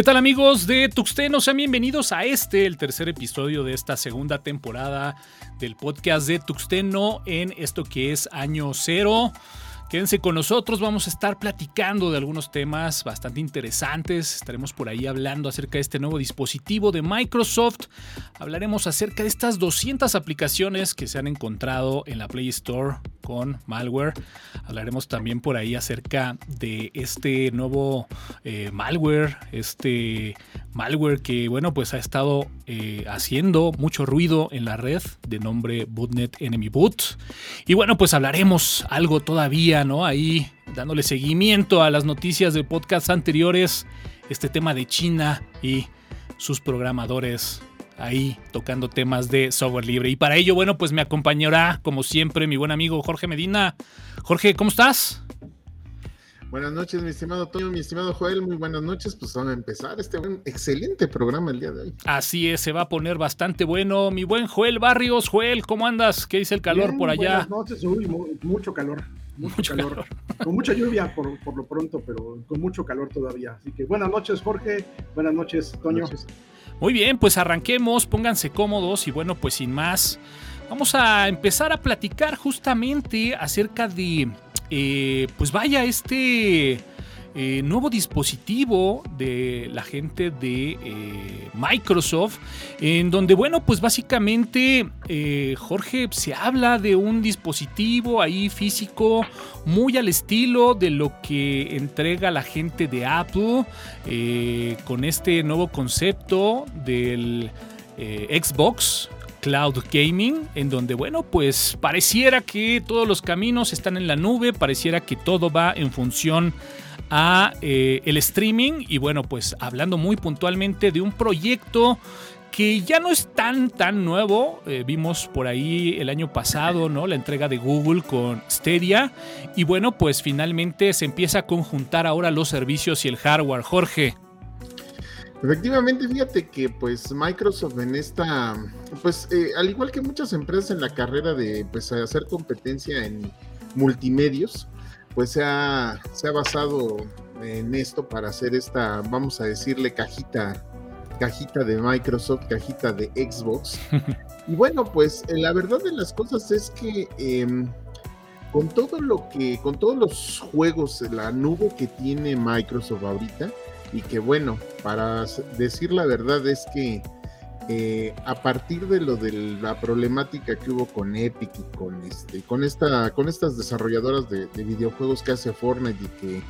¿Qué tal amigos de Tuxteno? Sean bienvenidos a este, el tercer episodio de esta segunda temporada del podcast de Tuxteno en esto que es año cero. Quédense con nosotros, vamos a estar platicando de algunos temas bastante interesantes. Estaremos por ahí hablando acerca de este nuevo dispositivo de Microsoft. Hablaremos acerca de estas 200 aplicaciones que se han encontrado en la Play Store con malware. Hablaremos también por ahí acerca de este nuevo eh, malware, este malware que, bueno, pues ha estado eh, haciendo mucho ruido en la red de nombre Bootnet Enemy Boot. Y bueno, pues hablaremos algo todavía, ¿no? Ahí dándole seguimiento a las noticias de podcasts anteriores, este tema de China y sus programadores ahí tocando temas de software libre. Y para ello, bueno, pues me acompañará, como siempre, mi buen amigo Jorge Medina. Jorge, ¿cómo estás? Buenas noches, mi estimado Toño, mi estimado Joel, muy buenas noches. Pues vamos a empezar este excelente programa el día de hoy. Así es, se va a poner bastante bueno. Mi buen Joel Barrios, Joel, ¿cómo andas? ¿Qué dice el calor por allá? Buenas noches, uy, mucho calor. Mucho, calor. Con mucha lluvia por, lo pronto, pero con mucho calor todavía. Así que buenas noches, Jorge. Buenas noches, Toño. Muy bien, pues arranquemos, pónganse cómodos y bueno, pues sin más, vamos a empezar a platicar justamente acerca de eh, pues vaya, este eh, nuevo dispositivo de la gente de eh, Microsoft, en donde, bueno, pues básicamente, Jorge, se habla de un dispositivo ahí físico muy al estilo de lo que entrega la gente de Apple con este nuevo concepto del Xbox Cloud Gaming, en donde, bueno, pues pareciera que todos los caminos están en la nube, pareciera que todo va en función a eh, el streaming y bueno, pues hablando muy puntualmente de un proyecto que ya no es tan tan nuevo, eh, vimos por ahí el año pasado, ¿no? La entrega de Google con Stadia y bueno, pues finalmente se empieza a conjuntar ahora los servicios y el hardware, Jorge. Efectivamente, fíjate que pues Microsoft en esta, pues eh, al igual que muchas empresas en la carrera de pues hacer competencia en multimedios, pues se ha, se ha basado en esto para hacer esta, vamos a decirle cajita, cajita de Microsoft, cajita de Xbox. y bueno, pues eh, la verdad de las cosas es que em, con todo lo que, con todos los juegos, la nube que tiene Microsoft ahorita, y que bueno, para decir la verdad es que eh, a partir de lo de la problemática que hubo con Epic y con este con esta con estas desarrolladoras de, videojuegos que hace Fortnite y que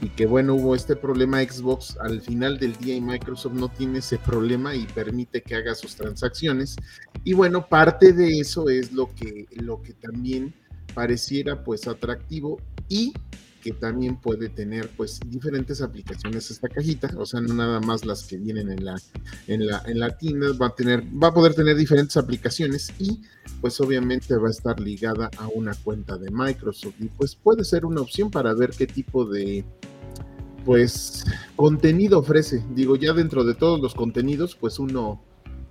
y que bueno hubo este problema Xbox al final del día y Microsoft no tiene ese problema y permite que haga sus transacciones. Y bueno parte de eso es lo que lo que también pareciera pues atractivo y que también puede tener pues diferentes aplicaciones esta cajita, o sea, no nada más las que vienen en la en la en tienda, va a tener va a poder tener diferentes aplicaciones y pues obviamente va a estar ligada a una cuenta de Microsoft y pues puede ser una opción para ver qué tipo de pues contenido ofrece. Digo, ya dentro de todos los contenidos, pues uno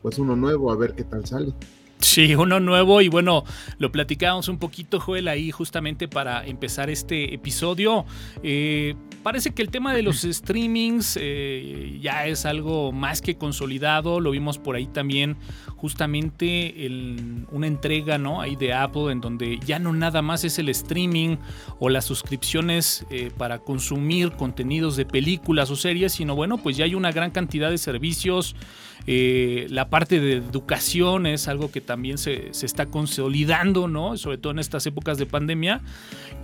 pues uno nuevo a ver qué tal sale. Sí, uno nuevo y bueno, lo platicábamos un poquito, Joel, ahí justamente para empezar este episodio. Eh, parece que el tema de los streamings eh, ya es algo más que consolidado, lo vimos por ahí también justamente en una entrega ¿no? ahí de Apple en donde ya no nada más es el streaming o las suscripciones eh, para consumir contenidos de películas o series, sino bueno, pues ya hay una gran cantidad de servicios eh, la parte de educación es algo que también se, está consolidando, ¿no? Sobre todo en estas épocas de pandemia.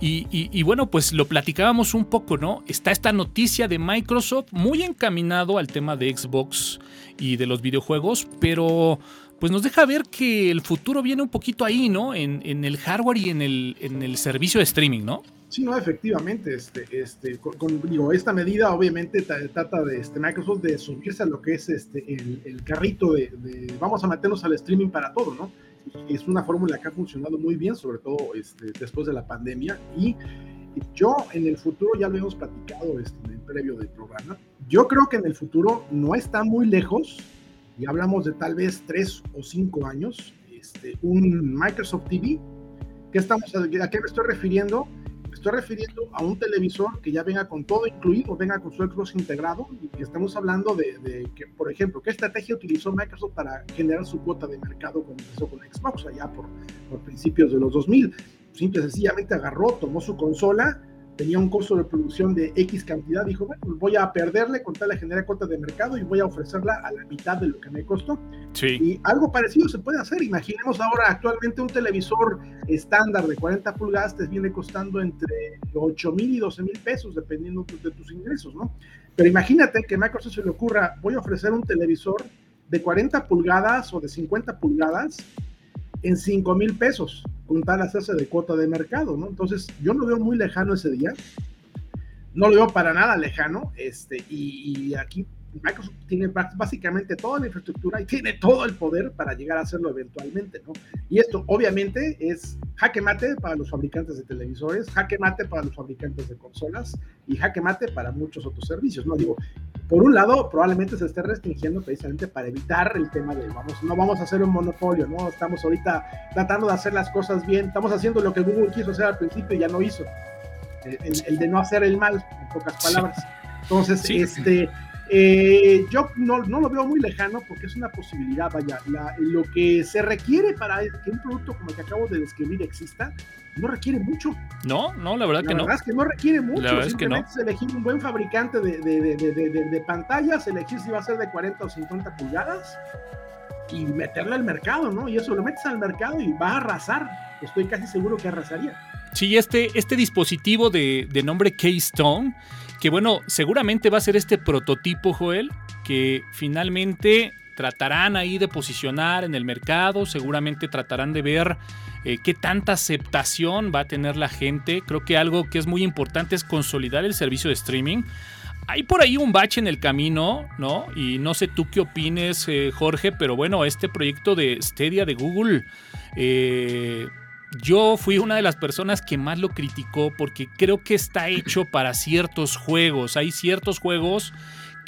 Y, bueno, pues lo platicábamos un poco, ¿no? Está esta noticia de Microsoft muy encaminado al tema de Xbox y de los videojuegos, pero pues nos deja ver que el futuro viene un poquito ahí, ¿no? En, el hardware y en el, en el servicio de streaming, ¿no? Sí, no, efectivamente, este, este, con, digo, esta medida obviamente trata de este, Microsoft de subirse a lo que es este, el, carrito de, vamos a meternos al streaming para todo, ¿no? es una fórmula que ha funcionado muy bien, sobre todo este, después de la pandemia. Y yo en el futuro, ya lo hemos platicado este, en el previo del programa, yo creo que en el futuro no está muy lejos, y hablamos de tal vez tres o cinco años, este, un Microsoft TV. ¿Qué estamos, ¿A qué me estoy refiriendo? Me estoy refiriendo a un televisor que ya venga con todo incluido, venga con su Xbox integrado y estamos hablando de, que, por ejemplo, qué estrategia utilizó Microsoft para generar su cuota de mercado cuando empezó con Xbox allá por, por principios de los 2000. Simple y sencillamente agarró, tomó su consola tenía un costo de producción de X cantidad, dijo, bueno, pues voy a perderle con tal de generar cuota de mercado y voy a ofrecerla a la mitad de lo que me costó. Sí. Y algo parecido se puede hacer. Imaginemos ahora actualmente un televisor estándar de 40 pulgadas te viene costando entre 8 mil y 12 mil pesos, dependiendo de tus ingresos, ¿no? Pero imagínate que a Microsoft se le ocurra, voy a ofrecer un televisor de 40 pulgadas o de 50 pulgadas en 5 mil pesos, con tal hacerse de cuota de mercado, ¿no? Entonces, yo no veo muy lejano ese día, no lo veo para nada lejano, este, y, aquí Microsoft tiene básicamente toda la infraestructura y tiene todo el poder para llegar a hacerlo eventualmente, ¿no? Y esto obviamente es jaque mate para los fabricantes de televisores, jaque mate para los fabricantes de consolas y jaque mate para muchos otros servicios, ¿no? Digo, por un lado, probablemente se esté restringiendo precisamente para evitar el tema de, vamos, no vamos a hacer un monopolio, ¿no? Estamos ahorita tratando de hacer las cosas bien, estamos haciendo lo que Google quiso hacer al principio y ya no hizo, el, de no hacer el mal, en pocas palabras. Entonces, este, eh, yo no, no, lo veo muy lejano porque es una posibilidad, vaya, lo que se requiere para que un producto como el que acabo de describir exista, no requiere mucho. No, no, la verdad que no. La verdad es que no requiere mucho. La verdad es que no. es elegir un buen fabricante de, de, de, de, pantallas, elegir si va a ser de 40 o 50 pulgadas y meterle al mercado, ¿no? Y eso lo metes al mercado y va a arrasar. Estoy casi seguro que arrasaría. Sí, este, este dispositivo de, de nombre Keystone que bueno, seguramente va a ser este prototipo, Joel, que finalmente tratarán ahí de posicionar en el mercado, seguramente tratarán de ver eh, qué tanta aceptación va a tener la gente. Creo que algo que es muy importante es consolidar el servicio de streaming. Hay por ahí un bache en el camino, ¿no? Y no sé tú qué opines, eh, Jorge, pero bueno, este proyecto de Stadia de Google, eh, yo fui una de las personas que más lo criticó porque creo que está hecho para ciertos juegos. Hay ciertos juegos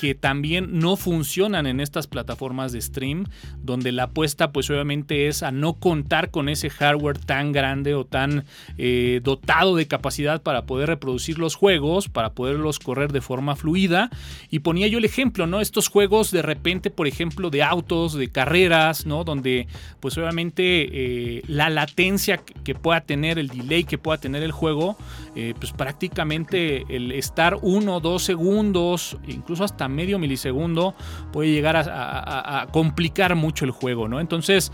que también no funcionan en estas plataformas de stream, donde la apuesta pues obviamente es a no contar con ese hardware tan grande o tan eh, dotado de capacidad para poder reproducir los juegos, para poderlos correr de forma fluida. Y ponía yo el ejemplo, ¿no? Estos juegos de repente, por ejemplo, de autos, de carreras, ¿no? Donde pues obviamente eh, la latencia que pueda tener, el delay que pueda tener el juego, eh, pues prácticamente el estar uno, dos segundos, incluso hasta medio milisegundo puede llegar a, complicar mucho el juego, ¿no? Entonces,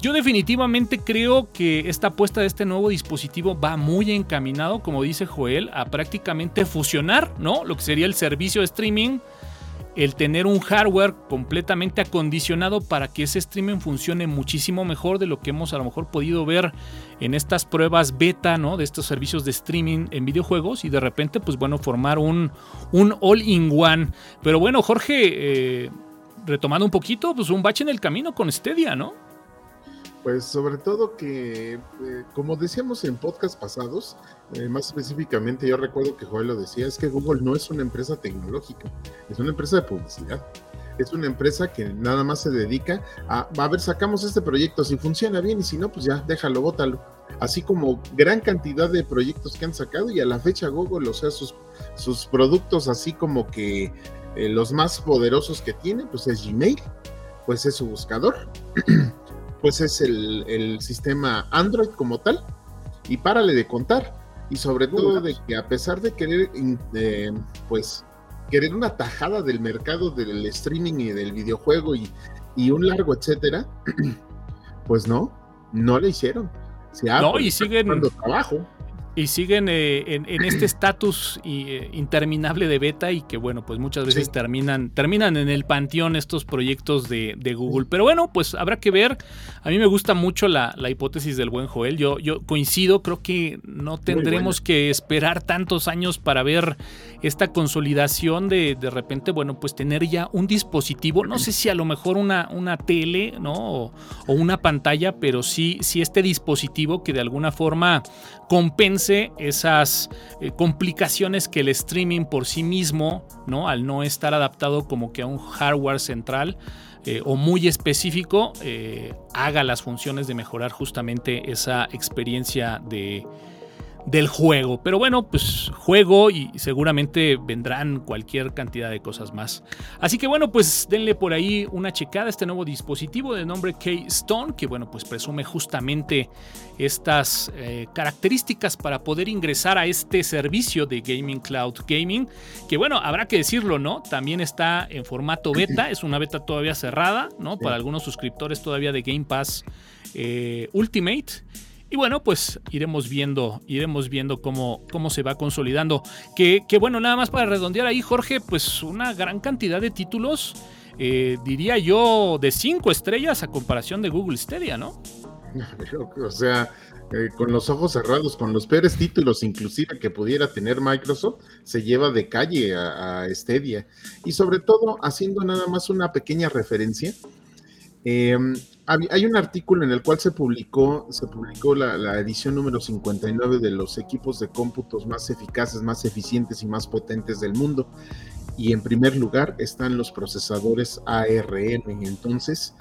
yo definitivamente creo que esta apuesta de este nuevo dispositivo va muy encaminado, como dice Joel, a prácticamente fusionar, ¿no? Lo que sería el servicio de streaming el tener un hardware completamente acondicionado para que ese streaming funcione muchísimo mejor de lo que hemos a lo mejor podido ver en estas pruebas beta, ¿no? De estos servicios de streaming en videojuegos y de repente, pues bueno, formar un, un all-in-one. Pero bueno, Jorge, eh, retomando un poquito, pues un bache en el camino con Stadia, ¿no? Pues sobre todo que, eh, como decíamos en podcast pasados, eh, más específicamente yo recuerdo que Joel lo decía, es que Google no es una empresa tecnológica, es una empresa de publicidad. Es una empresa que nada más se dedica a, a ver, sacamos este proyecto, si funciona bien y si no, pues ya, déjalo, bótalo. Así como gran cantidad de proyectos que han sacado y a la fecha Google, o sea, sus, sus productos así como que eh, los más poderosos que tiene, pues es Gmail, pues es su buscador. Pues es el, sistema Android como tal. Y párale de contar. Y sobre todo de que a pesar de querer, pues, querer una tajada del mercado del streaming y del videojuego y, y un largo etcétera, pues no, no le hicieron. Se no, y siguen trabajo y siguen eh, en, este estatus eh, interminable de beta y que bueno, pues muchas veces terminan, terminan en el panteón estos proyectos de, Google. Pero bueno, pues habrá que ver. A mí me gusta mucho la, hipótesis del buen Joel. Yo, yo coincido, creo que no tendremos que esperar tantos años para ver esta consolidación de de repente, bueno, pues tener ya un dispositivo, no sé si a lo mejor una, una tele, ¿no? O, o una pantalla, pero sí, sí este dispositivo que de alguna forma esas eh, complicaciones que el streaming por sí mismo, ¿no? al no estar adaptado como que a un hardware central eh, o muy específico, eh, haga las funciones de mejorar justamente esa experiencia de, del juego. Pero bueno, pues juego y seguramente vendrán cualquier cantidad de cosas más. Así que bueno, pues denle por ahí una checada a este nuevo dispositivo de nombre K-Stone, que bueno, pues presume justamente estas eh, características para poder ingresar a este servicio de Gaming Cloud Gaming, que bueno, habrá que decirlo, ¿no? También está en formato beta, es una beta todavía cerrada, ¿no? Para algunos suscriptores todavía de Game Pass eh, Ultimate. Y bueno, pues iremos viendo, iremos viendo cómo, cómo se va consolidando. Que, bueno, nada más para redondear ahí, Jorge, pues una gran cantidad de títulos, eh, diría yo, de cinco estrellas a comparación de Google Stadia, ¿no? O sea, eh, con los ojos cerrados, con los peores títulos inclusive que pudiera tener Microsoft, se lleva de calle a, a Stadia. Y sobre todo, haciendo nada más una pequeña referencia, eh, hay un artículo en el cual se publicó, se publicó la, edición número 59 de los equipos de cómputos más eficaces, más eficientes y más potentes del mundo. Y en primer lugar están los procesadores ARM. Entonces,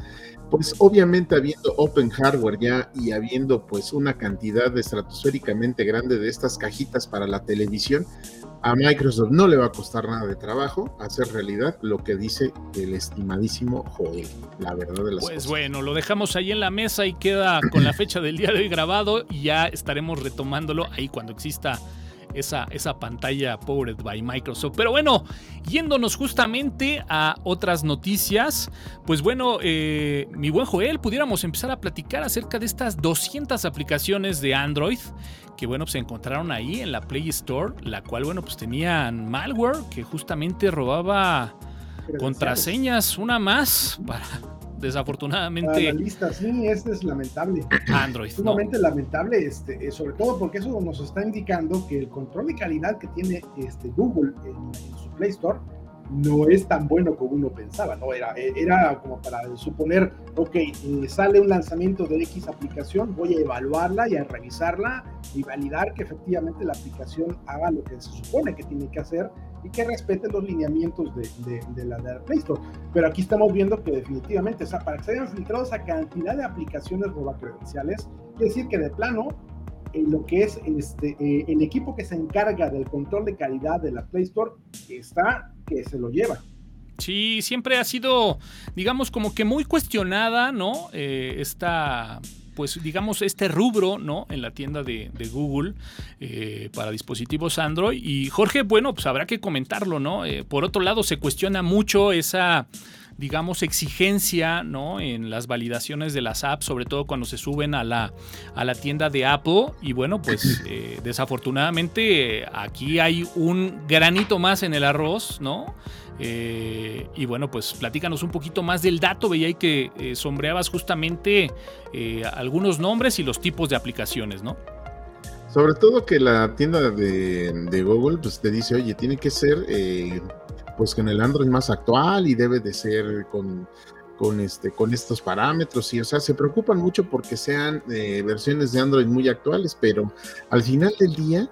pues obviamente habiendo open hardware ya y habiendo pues una cantidad estratosféricamente grande de estas cajitas para la televisión, a Microsoft no le va a costar nada de trabajo hacer realidad lo que dice el estimadísimo Joel, la verdad de las pues bueno, lo dejamos ahí en la mesa y queda con la fecha del día de hoy grabado y ya estaremos retomándolo ahí cuando exista esa, esa, pantalla Powered by Microsoft. Pero bueno, yéndonos justamente a otras noticias, pues bueno, eh, mi buen Joel, pudiéramos empezar a platicar acerca de estas 200 aplicaciones de Android que bueno, se encontraron ahí en la Play Store, la cual bueno, pues tenían malware que justamente robaba contraseñas, una más para desafortunadamente. la lista, sí, este es lamentable. Android. Sumamente lamentable, este, eh, sobre todo porque eso nos está indicando que el control de calidad que tiene este, Google en su Play Store no es tan bueno como uno pensaba, ¿no? Era, era como para suponer, ok, eh, sale un lanzamiento de X aplicación, voy a evaluarla y a revisarla y validar que efectivamente la aplicación haga lo que se supone que tiene que hacer y que respete los lineamientos de, de, la, de Play Store. Pero aquí estamos viendo que definitivamente, o sea, para que se hayan filtrado esa cantidad de aplicaciones roba credenciales, quiere decir que de plano lo que es este, eh, el equipo que se encarga del control de calidad de la Play Store está que se lo lleva. Sí, siempre ha sido, digamos, como que muy cuestionada, ¿no? Eh, esta pues digamos este rubro no en la tienda de, Google eh, para dispositivos Android y Jorge bueno pues habrá que comentarlo no por otro lado se cuestiona mucho esa digamos, exigencia ¿no? en las validaciones de las apps, sobre todo cuando se suben a la, a la tienda de Apple. Y bueno, pues eh, desafortunadamente aquí hay un granito más en el arroz, ¿no? Eh, y bueno, pues platícanos un poquito más del dato. Veía ahí que eh, sombreabas justamente algunos nombres y los tipos de aplicaciones, ¿no? Sobre todo que la tienda de, de Google pues te dice, oye, tiene que ser pues con el Android más actual y debe de ser con, con, este, con estos parámetros. Y o sea, se preocupan mucho porque sean eh, versiones de Android muy actuales, pero al final del día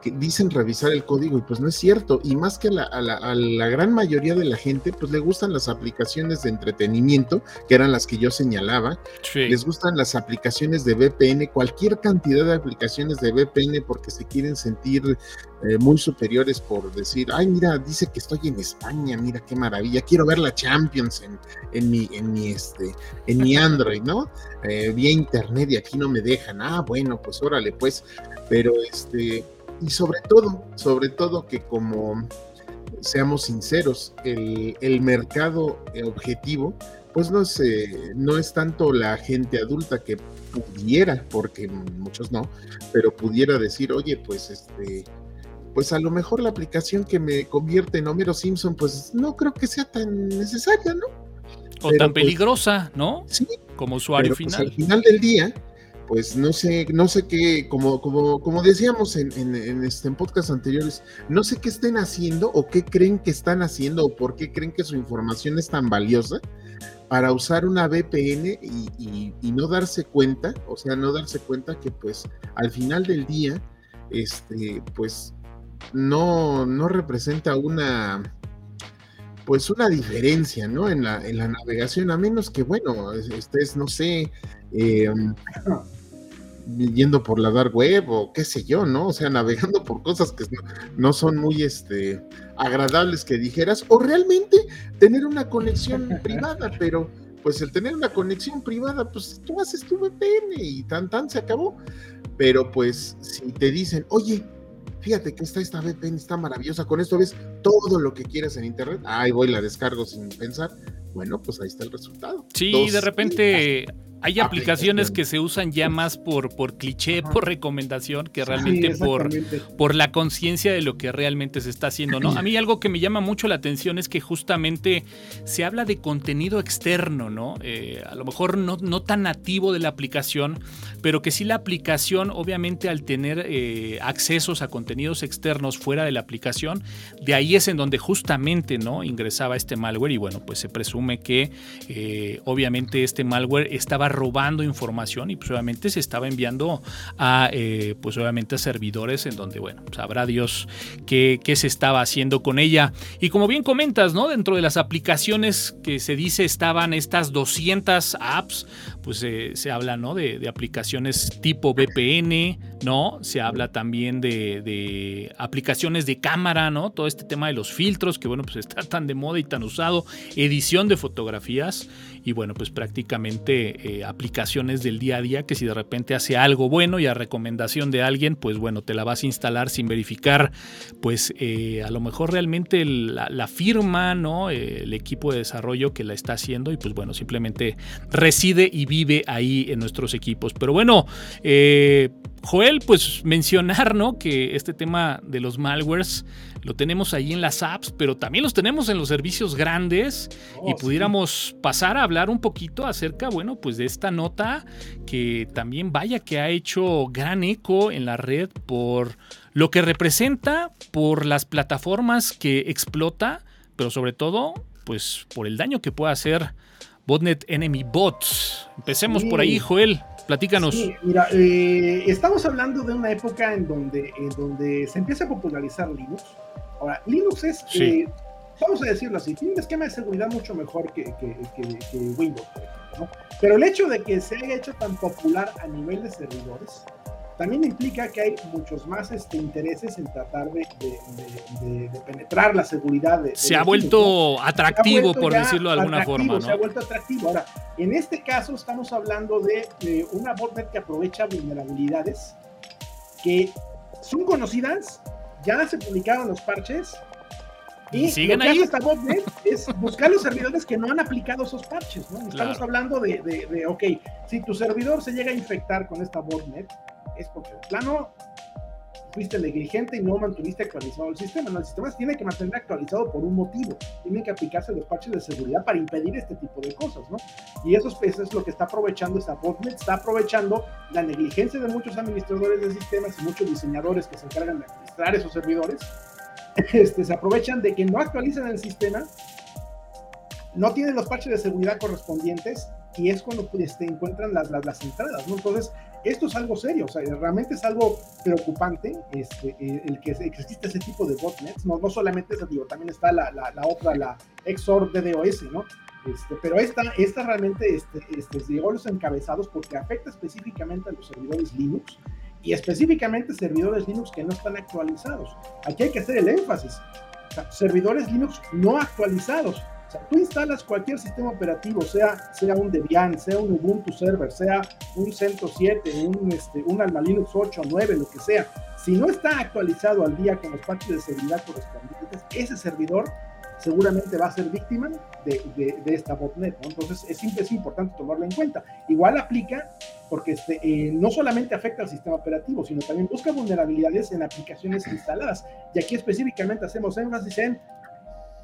que dicen revisar el código y pues no es cierto. Y más que a la, gran mayoría de la gente, pues le gustan las aplicaciones de entretenimiento, que eran las que yo señalaba. Les gustan las aplicaciones de VPN, cualquier cantidad de aplicaciones de VPN porque se quieren sentir eh, muy superiores por decir, ay, mira, dice que estoy en España, mira qué maravilla, quiero ver la Champions en, en mi, en mi, este, en mi Android, ¿no? Eh, vía internet y aquí no me dejan. Ah, bueno, pues órale, pues. Pero este, y sobre todo, sobre todo que como seamos sinceros, el, mercado objetivo, pues no es, no es tanto la gente adulta que pudiera, porque muchos no, pero pudiera decir, oye, pues este, pues a lo mejor la aplicación que me convierte en Homero Simpson, pues no creo que sea tan necesaria, ¿no? O tan pues peligrosa, ¿no? Sí. Como usuario pues, final. al final del día, pues no sé, no sé qué, como, como, como decíamos en, en, este, en podcast anteriores, no sé qué estén haciendo o qué creen que están haciendo o por qué creen que su información es tan valiosa para usar una VPN y, y, no darse cuenta, o sea, no darse cuenta que pues al final del día, este, pues no, no representa una, pues una diferencia, ¿no? En la, en la navegación, a menos que, bueno, estés, no sé, eh, yendo por la dark web o qué sé yo, ¿no? O sea, navegando por cosas que no, son muy este, agradables que dijeras, o realmente tener una conexión privada, pero pues el tener una conexión privada, pues tú haces tu VPN y tan tan se acabó. Pero pues si te dicen, oye, fíjate que esta, esta VPN está maravillosa, con esto ves todo lo que quieras en internet, ahí voy, la descargo sin pensar, bueno, pues ahí está el resultado. Sí, de repente hay aplicaciones que se usan ya más por, por cliché, por recomendación, que realmente por, por la conciencia de lo que realmente se está haciendo. ¿no? A mí algo que me llama mucho la atención es que justamente se habla de contenido externo, ¿no? Eh, a lo mejor no, no, tan nativo de la aplicación, pero que sí la aplicación, obviamente, al tener eh, accesos a contenidos externos fuera de la aplicación, de ahí es en donde justamente ¿no? ingresaba este malware. Y bueno, pues se presume que eh, obviamente este malware estaba robando información y pues obviamente se estaba enviando a eh, pues obviamente a servidores en donde bueno sabrá Dios qué, qué, se estaba haciendo con ella. Y como bien comentas no dentro de las aplicaciones que se dice estaban estas 200 apps pues eh, se habla no de, de, aplicaciones tipo VPN no se habla también de, de aplicaciones de cámara no todo este tema de los filtros que bueno pues está tan de moda y tan usado. Edición de fotografías y bueno, pues prácticamente eh, aplicaciones del día a día que si de repente hace algo bueno y a recomendación de alguien, pues bueno, te la vas a instalar sin verificar, pues eh, a lo mejor realmente la, firma, ¿no? Eh, el equipo de desarrollo que la está haciendo y pues bueno, simplemente reside y vive ahí en nuestros equipos. Pero bueno, Joel, pues mencionar, ¿no? Que este tema de los malwares lo tenemos ahí en las apps, pero también los tenemos en los servicios grandes y oh, pudiéramos pasar a hablar un poquito acerca, bueno, pues de esta nota que también vaya que ha hecho gran eco en la red por lo que representa, por las plataformas que explota, pero sobre todo, pues por el daño que puede hacer Botnet Enemy Bots. Empecemos por ahí, Joel. Platícanos. Sí, mira, eh, estamos hablando de una época en donde, en donde se empieza a popularizar Linux. Ahora, Linux es, eh, vamos a decirlo así, tiene un esquema de seguridad mucho mejor que, Windows, Pero el hecho de que se haya hecho tan popular a nivel de servidores, también implica que hay muchos más este, intereses en tratar de, penetrar la seguridad. se, ha vuelto atractivo, por decirlo de alguna forma. ¿no? Se ha vuelto atractivo. Ahora, en este caso estamos hablando de, una botnet que aprovecha vulnerabilidades que son conocidas, ya se publicaron los parches. Y ¿Siguen lo que ahí? hace esta botnet es buscar los servidores que no han aplicado esos parches, ¿no? Estamos hablando de, de, ok, si tu servidor se llega a infectar con esta botnet, es porque de plano fuiste negligente y no mantuviste actualizado el sistema. No, el sistema se tiene que mantener actualizado por un motivo. Tienen que aplicarse los parches de seguridad para impedir este tipo de cosas, ¿no? Y eso es, lo que está aprovechando esta botnet, está aprovechando la negligencia de muchos administradores de sistemas y muchos diseñadores que se encargan de administrar esos servidores. Este, se aprovechan de que no actualizan el sistema, no tienen los parches de seguridad correspondientes y es cuando este, encuentran las, las, las entradas, ¿no? Entonces, esto es algo serio, o sea, realmente es algo preocupante este, eh, el que existe ese tipo de botnets, no, no solamente eso, digo, también está la, la, otra, la XOR DDoS, ¿no? Este, pero esta, esta realmente este, este, llegó los encabezados porque afecta específicamente a los servidores Linux y específicamente servidores Linux que no están actualizados. Aquí hay que hacer el énfasis. servidores Linux no actualizados sea, tú instalas cualquier sistema operativo, sea, sea un Debian, sea un Ubuntu Server, sea un CentOS 7, un, este, un Alma Linux 8, 9, lo que sea. Si no está actualizado al día con los parches de seguridad correspondientes, ese servidor seguramente va a ser víctima de, esta botnet. Entonces es, es, importante tomarlo en cuenta. Igual aplica porque este, eh, no solamente afecta al sistema operativo, sino también busca vulnerabilidades en aplicaciones instaladas. Y aquí específicamente hacemos énfasis en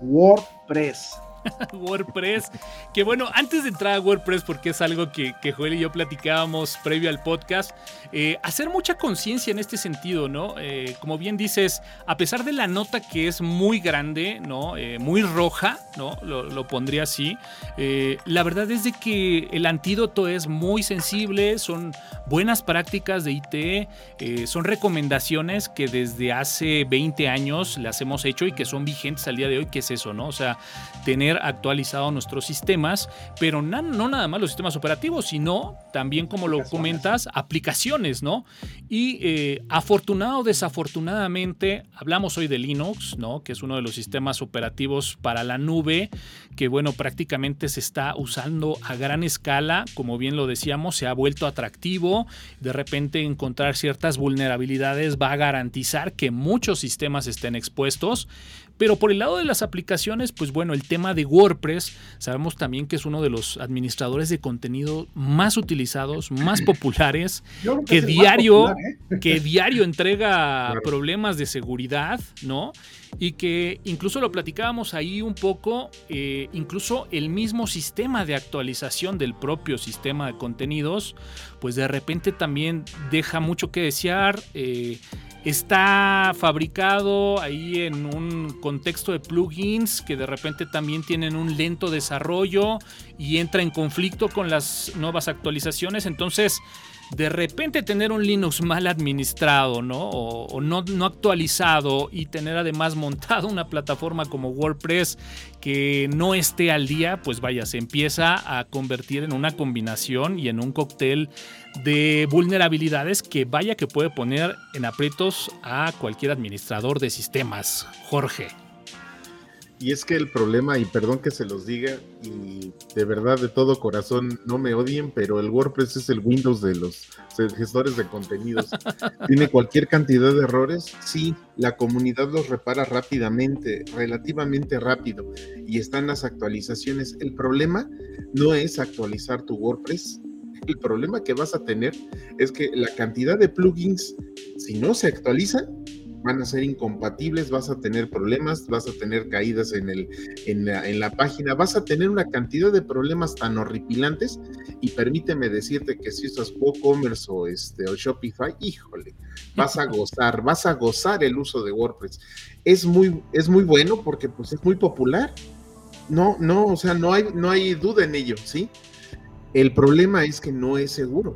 WordPress. WordPress. Que bueno, antes de entrar a WordPress, porque es algo que, Joel y yo platicábamos previo al podcast, eh, hacer mucha conciencia en este sentido, ¿no? Eh, como bien dices, a pesar de la nota que es muy grande, ¿no? Eh, muy roja, ¿no? Lo, pondría así. la verdad es de que el antídoto es muy sensible, son buenas prácticas de IT, son recomendaciones que desde hace 20 años las hemos hecho y que son vigentes al día de hoy, que es eso, ¿no? O sea, tener tener actualizados nuestros sistemas, pero no, nada más los sistemas operativos, sino también, como lo comentas, aplicaciones, ¿no? Y eh, afortunado o desafortunadamente, hablamos hoy de Linux, ¿no? Que es uno de los sistemas operativos para la nube, que bueno, prácticamente se está usando a gran escala, como bien lo decíamos, se ha vuelto atractivo, de repente encontrar ciertas vulnerabilidades va a garantizar que muchos sistemas estén expuestos, pero por el lado de las aplicaciones, pues bueno, el tema de WordPress, sabemos también que es uno de los administradores de contenido más utilizados, más populares, que, diario, ¿eh? que diario entrega problemas de seguridad, ¿no? Y que incluso lo platicábamos ahí un poco, eh, incluso el mismo sistema de actualización del propio sistema de contenidos, pues de repente también deja mucho que desear. Eh, está fabricado ahí en un contexto de plugins que de repente también tienen un lento desarrollo y entra en conflicto con las nuevas actualizaciones. Entonces, de repente tener un Linux mal administrado, ¿no? O, no, no, actualizado y tener además montado una plataforma como WordPress que no esté al día, pues vaya, se empieza a convertir en una combinación y en un cóctel de vulnerabilidades que vaya que puede poner en aprietos a cualquier administrador de sistemas. Jorge. Y es que el problema, y perdón que se los diga, y de verdad de todo corazón no me odien, pero el WordPress es el Windows de los gestores de contenidos. Tiene cualquier cantidad de errores. Sí, la comunidad los repara rápidamente, relativamente rápido, y están las actualizaciones. El problema no es actualizar tu WordPress. El problema que vas a tener es que la cantidad de plugins, si no se actualizan, van a ser incompatibles, vas a tener problemas, vas a tener caídas en, el, en, la, página, vas a tener una cantidad de problemas tan horripilantes y permíteme decirte que si usas WooCommerce este, o Shopify, híjole, vas a gozar, vas a gozar el uso de WordPress. Es muy, es muy bueno porque pues es muy popular. No, no, o sea, no hay, no hay duda en ello, ¿sí? El problema es que no es seguro.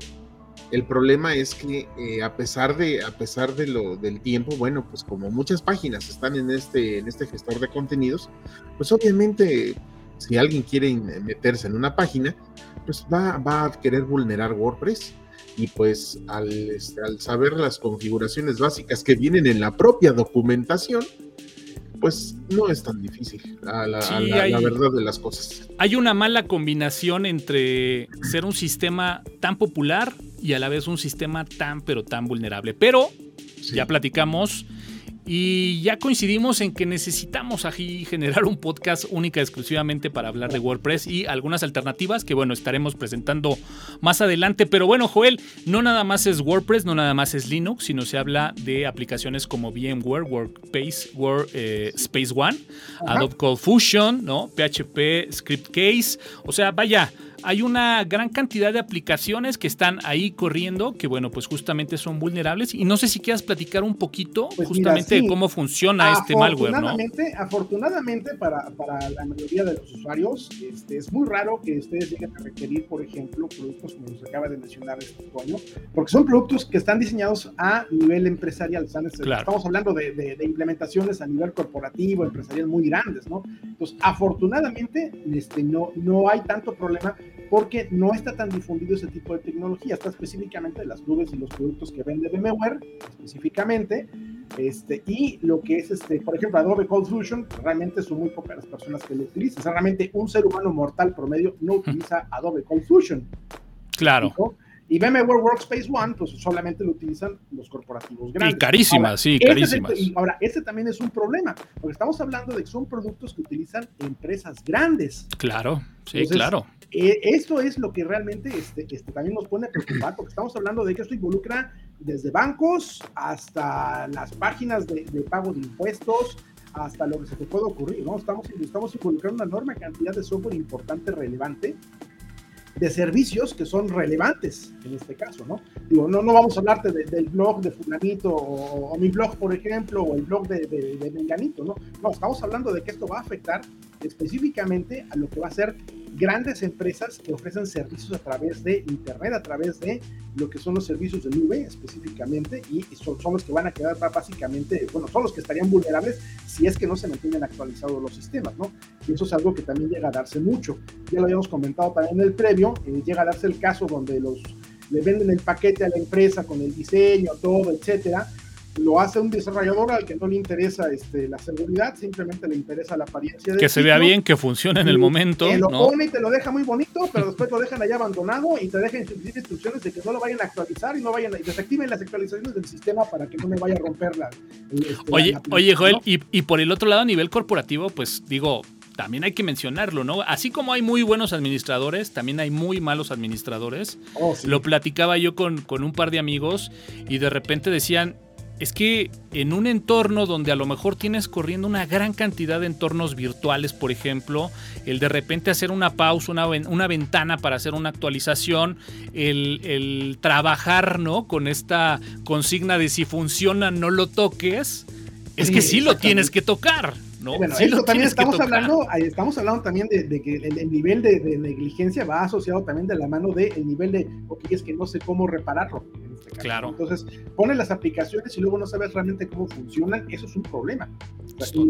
El problema es que eh, a pesar de a pesar de lo del tiempo, bueno, pues como muchas páginas están en este en este gestor de contenidos, pues obviamente si alguien quiere meterse en una página, pues va, va a querer vulnerar WordPress. Y pues al, este, al saber las configuraciones básicas que vienen en la propia documentación, pues no es tan difícil, la, la, verdad de las cosas. Hay una mala combinación entre ser un sistema tan popular y a la vez un sistema tan pero tan vulnerable. Pero ya platicamos y ya coincidimos en que necesitamos aquí generar un podcast única exclusivamente para hablar de WordPress y algunas alternativas que bueno estaremos presentando más adelante. Pero bueno, Joel, no nada más es WordPress, no nada más es Linux, sino se habla de aplicaciones como VMware, Workspace, Word, eh, Space One, Adobe Code Fusion, ¿no? PHP Script Case. O sea, vaya hay una gran cantidad de aplicaciones que están ahí corriendo, que bueno, pues justamente son vulnerables. Y no sé si quieras platicar un poquito pues justamente de cómo funciona este malware, ¿no? Afortunadamente para, para, la mayoría de los usuarios, este, es muy raro que ustedes lleguen a requerir, por ejemplo, productos como nos acaba de mencionar este año, porque son productos que están diseñados a nivel empresarial. Estamos hablando de, de, implementaciones a nivel corporativo, empresarial muy grandes, ¿no? Entonces, afortunadamente, este, no, no hay tanto problema porque no está tan difundido ese tipo de tecnología, está específicamente las nubes y los productos que vende VMware, específicamente, este, y lo que es, este, por ejemplo, Adobe Cold Fusion, realmente son muy pocas las personas que lo utilizan, realmente un ser humano mortal promedio no utiliza Adobe Cold Fusion. Claro. Y VMware Workspace One, pues solamente lo utilizan los corporativos grandes. Y carísimas, sí, carísimas. ahora, este también es un problema, porque estamos hablando de que son productos que utilizan empresas grandes. Claro, sí, claro. Eh, esto es lo que realmente este, este, también nos pone a preocupar, porque estamos hablando de que esto involucra desde bancos hasta las páginas de, pago de impuestos, hasta lo que se te puede ocurrir, ¿no? Estamos, estamos involucrando una enorme cantidad de software importante, relevante, de servicios que son relevantes en este caso, ¿no? Digo, no, no vamos a hablarte del blog de Fulanito o, mi blog, por ejemplo, o el blog de, de, Menganito, ¿no? No, estamos hablando de que esto va a afectar específicamente a lo que va a ser grandes empresas que ofrecen servicios a través de Internet, a través de lo que son los servicios de nube específicamente, y son, los que van a quedar básicamente, bueno, son los que estarían vulnerables si es que no se mantienen actualizados los sistemas, ¿no? Y eso es algo que también llega a darse mucho. Ya lo habíamos comentado también en el previo, eh, llega a darse el caso donde los le venden el paquete a la empresa con el diseño, todo, etcétera, lo hace un desarrollador al que no le interesa este, la seguridad, simplemente le interesa la apariencia. Que se vea bien, que funcione en el momento. Te lo pone y te lo deja muy bonito, pero después lo dejan allá abandonado y te dejan instrucciones de que no lo vayan a actualizar y no vayan a, y desactiven las actualizaciones del sistema para que no me vaya a romper la. Este, oye, oye, Joel, y, y por el otro lado, a nivel corporativo, pues digo, también hay que mencionarlo, ¿no? Así como hay muy buenos administradores, también hay muy malos administradores. Oh, lo platicaba yo con, con, un par de amigos y de repente decían, es que en un entorno donde a lo mejor tienes corriendo una gran cantidad de entornos virtuales, por ejemplo, el de repente hacer una pausa, una, una ventana para hacer una actualización, el, trabajar ¿no? con esta consigna de si funciona no lo toques, es que sí lo tienes que tocar. Bueno, eso también estamos hablando, estamos hablando también de, que el, nivel de, negligencia va asociado también de la mano del nivel de, ok, es que no sé cómo repararlo. Este claro. Entonces, pones las aplicaciones y luego no sabes realmente cómo funcionan, eso es un problema.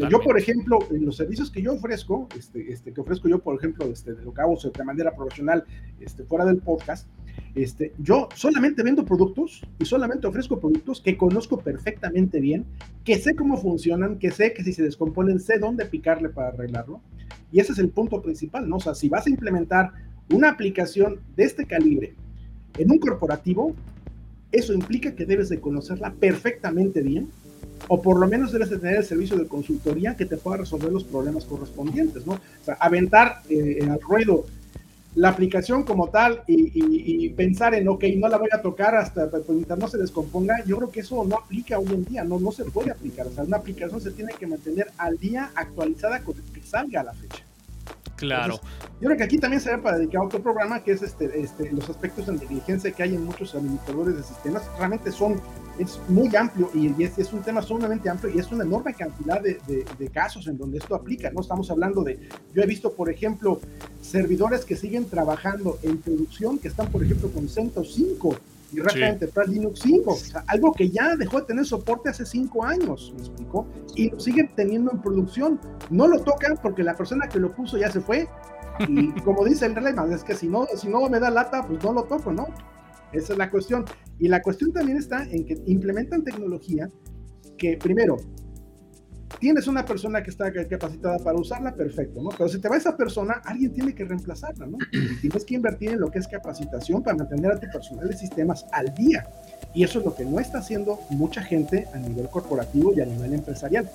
yo, por ejemplo, en los servicios que yo ofrezco, este, este, que ofrezco yo, por ejemplo, este, de lo que hago de manera profesional, este, fuera del podcast, este, yo solamente vendo productos y solamente ofrezco productos que conozco perfectamente bien, que sé cómo funcionan, que sé que si se descomponen, sé dónde picarle para arreglarlo. Y ese es el punto principal, ¿no? O sea, si vas a implementar una aplicación de este calibre en un corporativo, eso implica que debes de conocerla perfectamente bien, o por lo menos debes de tener el servicio de consultoría que te pueda resolver los problemas correspondientes, ¿no? O sea, aventar eh, al ruedo la aplicación como tal y, pensar en, ok, no la voy a tocar hasta el internet no se descomponga, yo creo que eso no aplica hoy en día, no, no se puede aplicar. O sea, una aplicación se tiene que mantener al día actualizada con que salga a la fecha. Claro. yo creo que aquí también se para dedicar otro programa que es este, este, los aspectos de negligencia que hay en muchos administradores de sistemas. Realmente son, es muy amplio y, es, un tema sumamente amplio y es una enorme cantidad de, de, casos en donde esto aplica. No estamos hablando de, yo he visto, por ejemplo, servidores que siguen trabajando en producción que están, por ejemplo, con CentOS 5 y rápidamente sí. Linux 5, algo que ya dejó de tener soporte hace 5 años, me explicó, y lo siguen teniendo en producción. No lo tocan porque la persona que lo puso ya se fue, y como dice el relema, es que si no, si no me da lata, pues no lo toco, ¿no? Esa es la cuestión. Y la cuestión también está en que implementan tecnología que, primero, tienes una persona que está capacitada para usarla, perfecto, ¿no? Pero si te va esa persona, alguien tiene que reemplazarla, ¿no? tienes que invertir en lo que es capacitación para mantener a tu personal de sistemas al día. Y eso es lo que no está haciendo mucha gente a nivel corporativo y a nivel empresarial.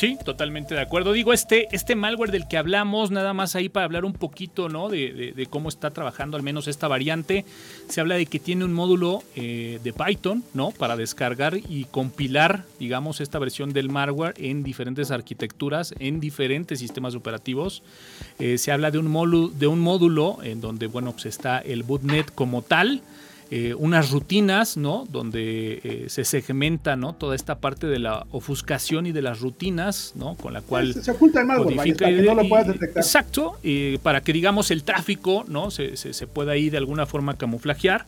Sí, totalmente de acuerdo. Digo, este, este malware del que hablamos, nada más ahí para hablar un poquito ¿no? de, cómo está trabajando al menos esta variante, se habla de que tiene un módulo eh, de Python ¿no? para descargar y compilar, digamos, esta versión del malware en diferentes arquitecturas, en diferentes sistemas operativos. Eh, se habla de un, módulo, de un módulo en donde, bueno, pues está el bootnet como tal, eh, unas rutinas, ¿no? Donde eh, se segmenta, ¿no? Toda esta parte de la ofuscación y de las rutinas, ¿no? Con la cual... Se, oculta el malware, para que no lo puedas detectar. Exacto, para que digamos el tráfico, ¿no? Se, se, se pueda ahí de alguna forma camuflajear.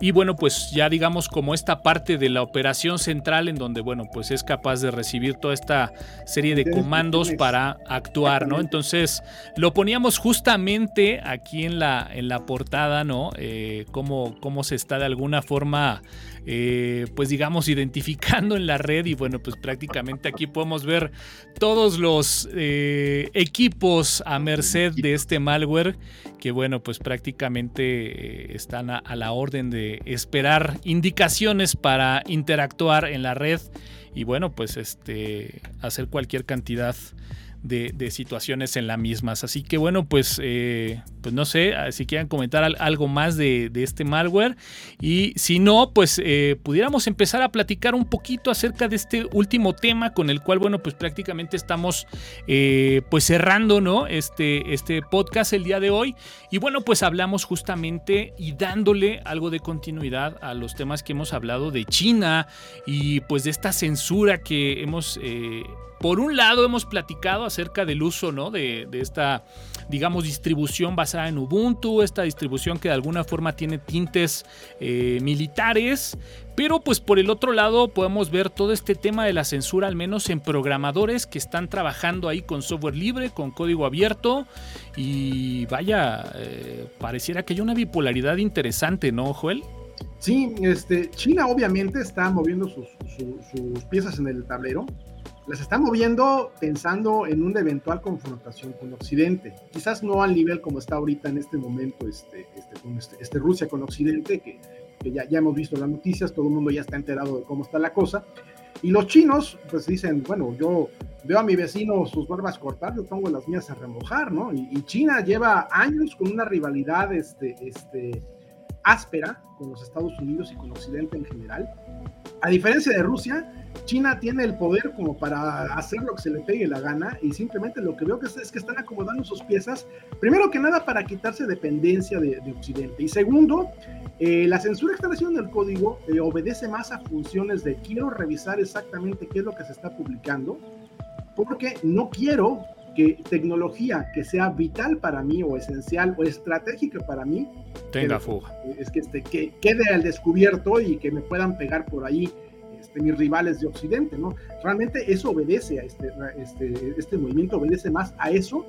Y bueno, pues ya digamos como esta parte de la operación central en donde, bueno, pues es capaz de recibir toda esta serie de comandos para actuar, ¿no? Entonces lo poníamos justamente aquí en la, en la portada, ¿no? Eh, cómo, cómo se está de alguna forma eh, pues digamos, identificando en la red y bueno, pues prácticamente aquí podemos ver todos los eh, equipos a merced de este malware que bueno, pues prácticamente están a, la orden de esperar indicaciones para interactuar en la red y bueno, pues este, hacer cualquier cantidad de, situaciones en las mismas. Así que bueno, pues, eh, pues no sé si quieren comentar algo más de, este malware. Y si no, pues eh, pudiéramos empezar a platicar un poquito acerca de este último tema con el cual, bueno, pues prácticamente estamos eh, pues cerrando, ¿no? Este, este podcast el día de hoy. Y bueno, pues hablamos justamente y dándole algo de continuidad a los temas que hemos hablado de China y pues de esta censura que hemos por un lado hemos platicado acerca del uso ¿no? de, esta, digamos, distribución basada en Ubuntu, esta distribución que de alguna forma tiene tintes eh, militares, pero pues por el otro lado podemos ver todo este tema de la censura, al menos en programadores que están trabajando ahí con software libre, con código abierto. Y vaya, eh, pareciera que hay una bipolaridad interesante, ¿no, Joel? Sí, este, China obviamente está moviendo sus, piezas en el tablero. Las está moviendo pensando en una eventual confrontación con Occidente. Quizás no al nivel como está ahorita en este momento este, este, este, este Rusia con Occidente, que que ya, ya hemos visto las noticias, todo el mundo ya está enterado de cómo está la cosa. Y los chinos, pues dicen, bueno, yo veo a mi vecino sus barbas cortar, yo pongo las mías a remojar, ¿no? Y, China lleva años con una rivalidad este, este, áspera con los Estados Unidos y con Occidente en general. A diferencia de Rusia, China tiene el poder como para hacer lo que se le pegue la gana y simplemente lo que veo que es, que están acomodando sus piezas, primero que nada para quitarse dependencia de, Occidente. Y segundo, eh, la censura que están haciendo en el código eh, obedece más a funciones de quiero revisar exactamente qué es lo que se está publicando, porque no quiero que tecnología que sea vital para mí o esencial o estratégica para mí tenga fuga. Es que, este, que quede al descubierto y que me puedan pegar por ahí este, mis rivales de Occidente, ¿no? Realmente eso obedece a este, este, este movimiento, obedece más a eso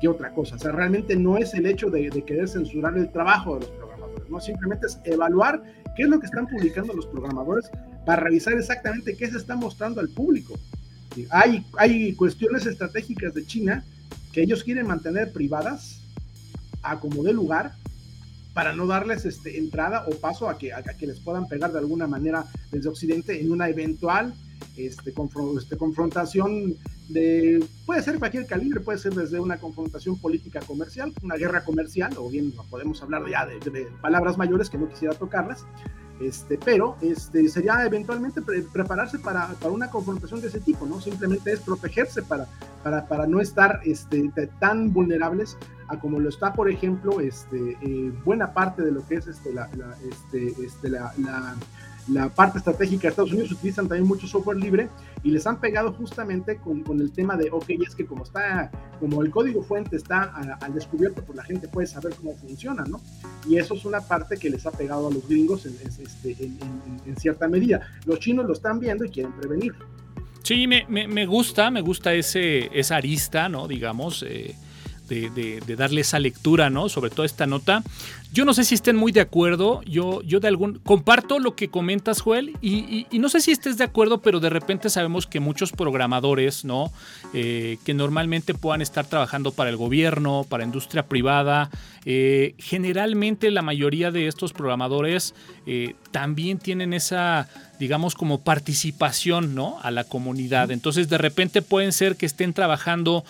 que otra cosa. O sea, realmente no es el hecho de, querer censurar el trabajo de los programadores, ¿no? Simplemente es evaluar qué es lo que están publicando los programadores para revisar exactamente qué se está mostrando al público. Hay, hay cuestiones estratégicas de China que ellos quieren mantener privadas a como de lugar para no darles este, entrada o paso a que, a que les puedan pegar de alguna manera desde Occidente en una eventual este, este, confrontación de, puede ser cualquier calibre, puede ser desde una confrontación política comercial, una guerra comercial, o bien podemos hablar ya de, de palabras mayores que no quisiera tocarlas, este, pero este, sería eventualmente prepararse para, para, una confrontación de ese tipo, ¿no? Simplemente es protegerse para, para, para no estar este, tan vulnerables a como lo está, por ejemplo, este, eh, buena parte de lo que es este, la, este, este, la la parte estratégica de Estados Unidos utilizan también mucho software libre y les han pegado justamente con, con el tema de, ok, es que como está, como el código fuente está al descubierto, pues la gente puede saber cómo funciona, ¿no? Y eso es una parte que les ha pegado a los gringos en, este, en, cierta medida. Los chinos lo están viendo y quieren prevenir. Sí, me, me, gusta, me gusta ese, esa arista, ¿no? Digamos. Eh, de, de, de, darle esa lectura, ¿no? Sobre toda esta nota. Yo no sé si estén muy de acuerdo. Yo, yo de algún. Comparto lo que comentas, Joel. Y, no sé si estés de acuerdo, pero de repente sabemos que muchos programadores, ¿no? Eh, que normalmente puedan estar trabajando para el gobierno, para industria privada. Eh, generalmente la mayoría de estos programadores eh, también tienen esa digamos, como participación ¿no? a la comunidad. Entonces, de repente pueden ser que estén trabajando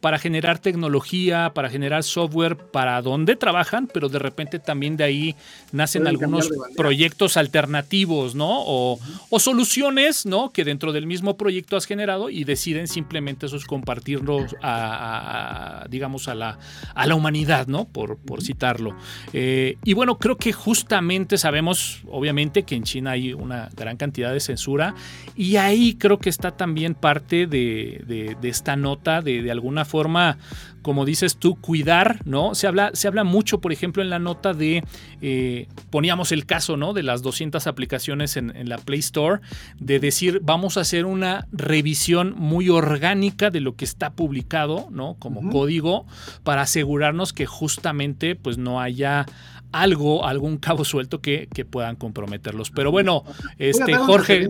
para generar tecnología, para generar software, para donde trabajan, pero de repente también de ahí nacen algunos proyectos alternativos, ¿no? O, soluciones, ¿no? Que dentro del mismo proyecto has generado y deciden simplemente esos compartirlos a, digamos, a la, a la humanidad, ¿no? Por, por citarlo. Eh, y bueno, creo que justamente sabemos, obviamente, que en China hay una gran cantidad de censura y ahí creo que está también parte de, esta nota de, de alguna forma como dices tú, cuidar, ¿no? Se habla, se habla mucho, por ejemplo, en la nota de, eh, poníamos el caso, ¿no? De las 200 aplicaciones en, la Play Store, de decir, vamos a hacer una revisión muy orgánica de lo que está publicado, ¿no? Como código, para asegurarnos que justamente, pues, no haya algo, algún cabo suelto que, puedan comprometerlos. Pero bueno, este, Jorge...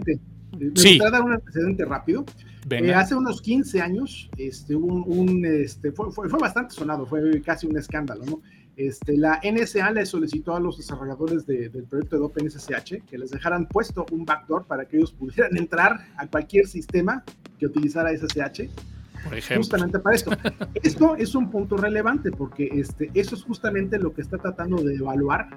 Me sí. dar un antecedente rápido. Eh, hace unos 15 años este, un, este, fue, fue, bastante sonado, fue casi un escándalo, ¿no? Este, la NSA le solicitó a los desarrolladores del proyecto de OpenSSH que les dejaran puesto un backdoor para que ellos pudieran entrar a cualquier sistema que utilizara SSH justamente para esto. esto es un punto relevante porque este, eso es justamente lo que está tratando de evaluar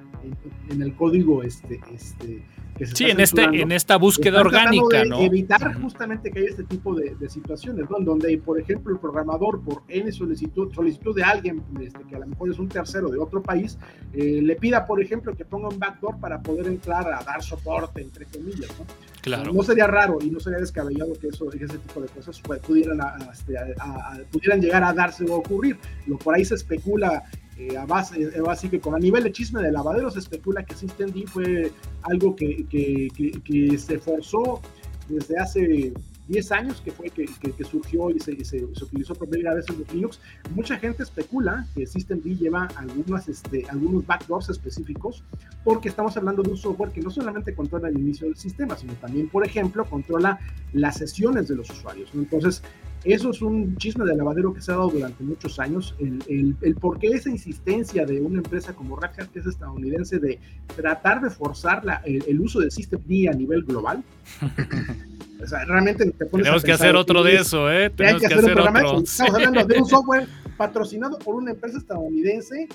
en, el código este, este, sí, en, este, en esta búsqueda orgánica, ¿no? Evitar justamente que haya este tipo de, situaciones, ¿no? Donde, por ejemplo, el programador, por N solicitud, solicitud de alguien este, que a lo mejor es un tercero de otro país, eh, le pida, por ejemplo, que ponga un backdoor para poder entrar a dar soporte, entre comillas, ¿no? Claro. No sería raro y no sería descabellado que eso, ese tipo de cosas pudieran, este, pudieran llegar a darse o ocurrir. Lo por ahí se especula eh, a con a nivel de chisme de lavaderos especula que SystemD fue algo que, se forzó desde hace 10 años que fue que, surgió y se, utilizó por primera vez en Linux. Mucha gente especula que Systemd lleva este, algunos backdoors específicos porque estamos hablando de un software que no solamente controla el inicio del sistema, sino también, por ejemplo, controla las sesiones de los usuarios. Entonces, eso es un chisme de lavadero que se ha dado durante muchos años. El, el, por qué esa insistencia de una empresa como Red que es estadounidense, de tratar de forzar la, el, uso del D a nivel global. o sea, realmente te pones Tenemos que hacer otro de eso, ¿eh? Tenemos que, hacer, otro. Estamos hablando de un software patrocinado por una empresa estadounidense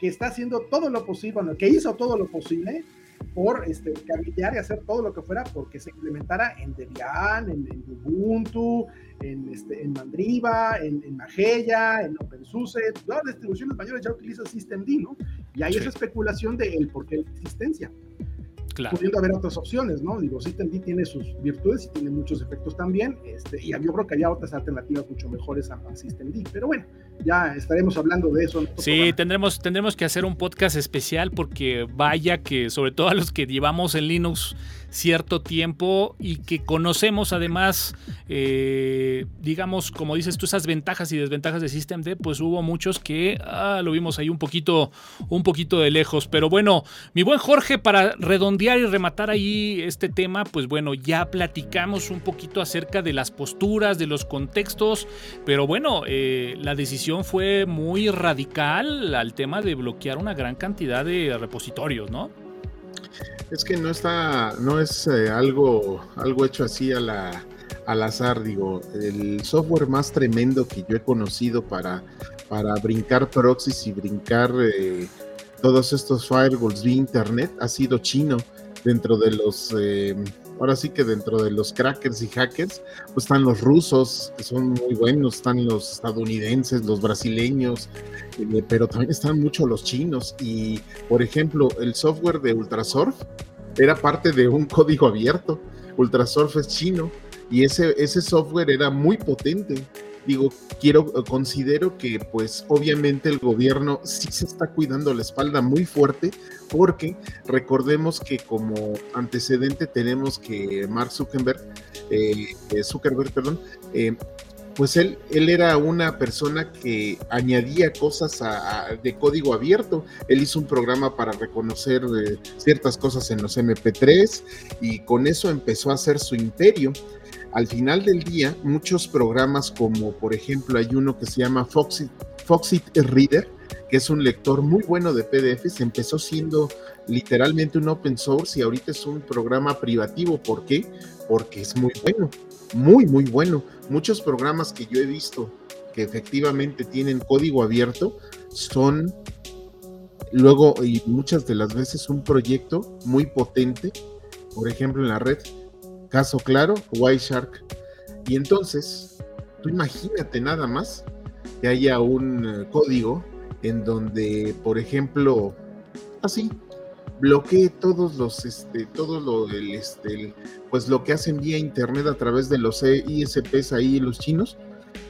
que está haciendo todo lo posible, bueno, que hizo todo lo posible por este, y hacer todo lo que fuera porque se implementara en Debian, en, en Ubuntu, en, este, en Mandriva, en, en Mageia, en OpenSUSE, todas las distribuciones mayores ya utilizan Systemd, ¿no? Y hay esa especulación de el por qué la existencia. Claro. Pudiendo haber otras opciones, ¿no? Digo, Systemd tiene sus virtudes y tiene muchos efectos también, este, y yo creo que había otras alternativas mucho mejores a, a Systemd, pero bueno, ya estaremos hablando de eso. Sí, tendremos, tendremos que hacer un podcast especial porque vaya que, sobre todo a los que llevamos en Linux cierto tiempo y que conocemos además, eh, digamos, como dices tú, esas ventajas y desventajas de Systemd, pues hubo muchos que ah, lo vimos ahí un poquito, un poquito de lejos. Pero bueno, mi buen Jorge, para redondear y rematar ahí este tema, pues bueno, ya platicamos un poquito acerca de las posturas, de los contextos, pero bueno, eh, la decisión fue muy radical al tema de bloquear una gran cantidad de repositorios, ¿no? Es que no está, no es eh, algo, algo hecho así a la, al azar, digo, el software más tremendo que yo he conocido para, para brincar proxies y brincar eh, todos estos firewalls vía internet ha sido chino dentro de los eh, ahora sí que dentro de los crackers y hackers, pues están los rusos, que son muy buenos, están los estadounidenses, los brasileños, eh, pero también están mucho los chinos. Y, por ejemplo, el software de Ultrasurf era parte de un código abierto. Ultrasurf es chino y ese, ese software era muy potente digo, quiero, considero que pues obviamente el gobierno sí se está cuidando la espalda muy fuerte porque recordemos que como antecedente tenemos que Mark Zuckerberg, eh, eh, Zuckerberg, perdón, eh, pues él, él era una persona que añadía cosas de código abierto. Él hizo un programa para reconocer ciertas cosas en los MP3 y con eso empezó a hacer su imperio al final del día, muchos programas como por ejemplo hay uno que se llama Foxit, Reader, que es un lector muy bueno de PDFs, empezó siendo literalmente un open source y ahorita es un programa privativo. ¿Por qué? Porque es muy bueno, muy, muy bueno. Muchos programas que yo he visto que efectivamente tienen código abierto son luego y muchas de las veces un proyecto muy potente, por ejemplo en la red Caso claro, Shark. Y entonces, tú imagínate nada más que haya un eh, código en donde, por ejemplo, así, bloquee todos los, este, todo lo del, este, pues lo que hacen vía internet a través de los ISPs ahí, los chinos,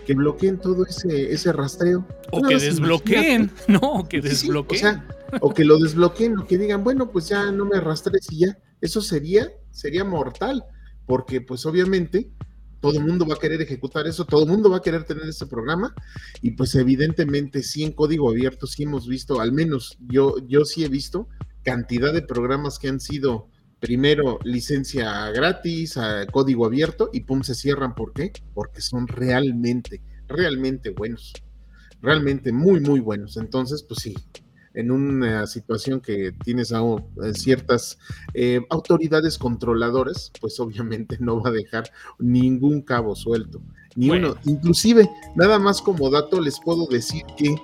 que bloqueen todo ese, ese rastreo. O que desbloqueen, no, que desbloqueen. o, sea, o que lo desbloqueen, o que digan, bueno, pues ya no me rastrees y ya. Eso sería, sería mortal porque pues obviamente todo el mundo va a querer ejecutar eso, todo el mundo va a querer tener ese programa y pues evidentemente sí en código abierto sí hemos visto, al menos yo, yo sí he visto cantidad de programas que han sido primero licencia gratis, código abierto y pum se cierran. ¿Por qué? Porque son realmente, realmente buenos, realmente muy, muy buenos. Entonces, pues sí, en una situación que tienes a eh, ciertas eh, autoridades controladoras, pues obviamente no va a dejar ningún cabo suelto. Ni uno. Inclusive, nada más como dato les puedo decir que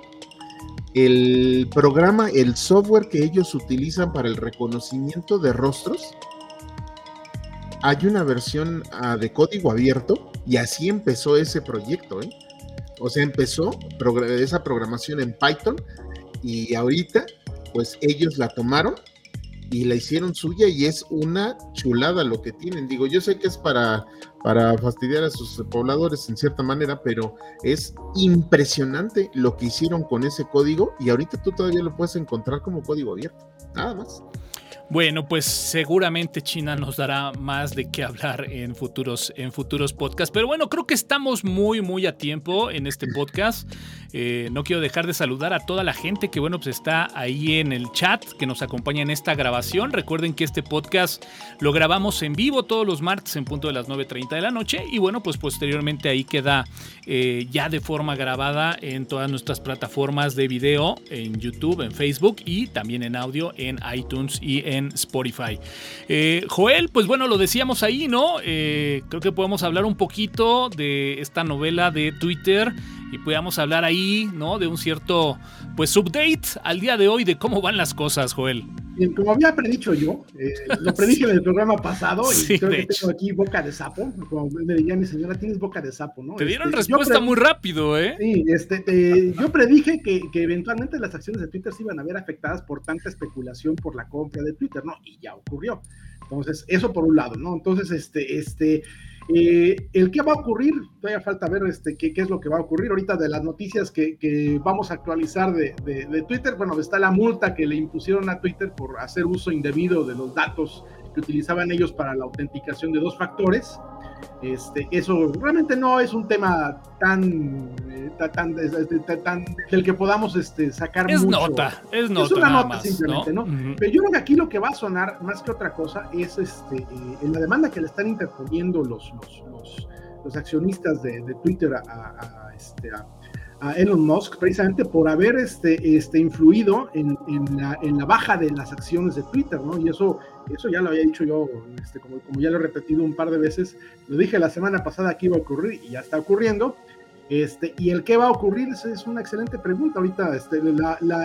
el programa, el software que ellos utilizan para el reconocimiento de rostros, hay una versión ah, de código abierto y así empezó ese proyecto. ¿eh? O sea, empezó esa programación en Python y ahorita, pues ellos la tomaron y la hicieron suya y es una chulada lo que tienen. Digo, yo sé que es para, para fastidiar a sus pobladores en cierta manera, pero es impresionante lo que hicieron con ese código y ahorita tú todavía lo puedes encontrar como código abierto. Nada más. Bueno, pues seguramente China nos dará más de qué hablar en futuros, en futuros podcasts. Pero bueno, creo que estamos muy, muy a tiempo en este podcast. Eh, no quiero dejar de saludar a toda la gente que, bueno, pues está ahí en el chat, que nos acompaña en esta grabación. Recuerden que este podcast lo grabamos en vivo todos los martes en punto de las 9.30 de la noche. Y bueno, pues posteriormente ahí queda eh, ya de forma grabada en todas nuestras plataformas de video, en YouTube, en Facebook y también en audio en iTunes y en Spotify. Eh, Joel, pues bueno, lo decíamos ahí, ¿no? creo que podemos hablar un poquito de esta novela de Twitter y podamos hablar ahí, ¿no? De un cierto, pues, update al día de hoy de cómo van las cosas, Joel. Bien, como había predicho yo, eh, lo predije en el programa pasado y creo que tengo aquí boca de sapo, como me diría mi señora, tienes boca de sapo, ¿no? Te dieron este, respuesta muy rápido, ¿eh? Sí, este, yo predije que, que, eventualmente las acciones de Twitter se iban a ver afectadas por tanta especulación por la compra de Twitter, ¿no? Y ya ocurrió. Entonces, eso por un lado, ¿no? Entonces, este, este, eh, el qué va a ocurrir, todavía falta ver este, qué, es lo que va a ocurrir ahorita de las noticias que, que vamos a actualizar de, de, de, Twitter. Bueno, está la multa que le impusieron a Twitter por hacer uso indebido de los datos que utilizaban ellos para la autenticación de dos factores. Este, eso realmente no es un tema tan, eh, tan, tan, del que podamos este, sacar es nota, es nota, es una nota simplemente, ¿no? Pero yo creo que aquí lo que va a sonar más que otra cosa es este, eh, en la demanda que le están interponiendo los, los, los, los accionistas de, de Twitter a, a, a, este, a a Elon Musk precisamente por haber este, este, influido en, en, la, en, la, baja de las acciones de Twitter, ¿no? Y eso, eso ya lo había dicho yo, este, como, como ya lo he repetido un par de veces, lo dije la semana pasada que iba a ocurrir y ya está ocurriendo. Este, y el qué va a ocurrir es, una excelente pregunta. Ahorita este,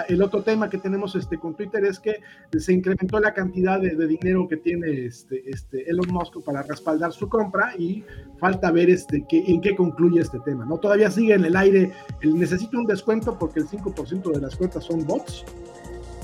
el otro tema que tenemos este, con Twitter es que se incrementó la cantidad de, dinero que tiene este, este, Elon Musk para respaldar su compra y falta ver este, que, en qué concluye este tema. ¿no? Todavía sigue en el aire, el, necesito un descuento porque el 5% de las cuentas son bots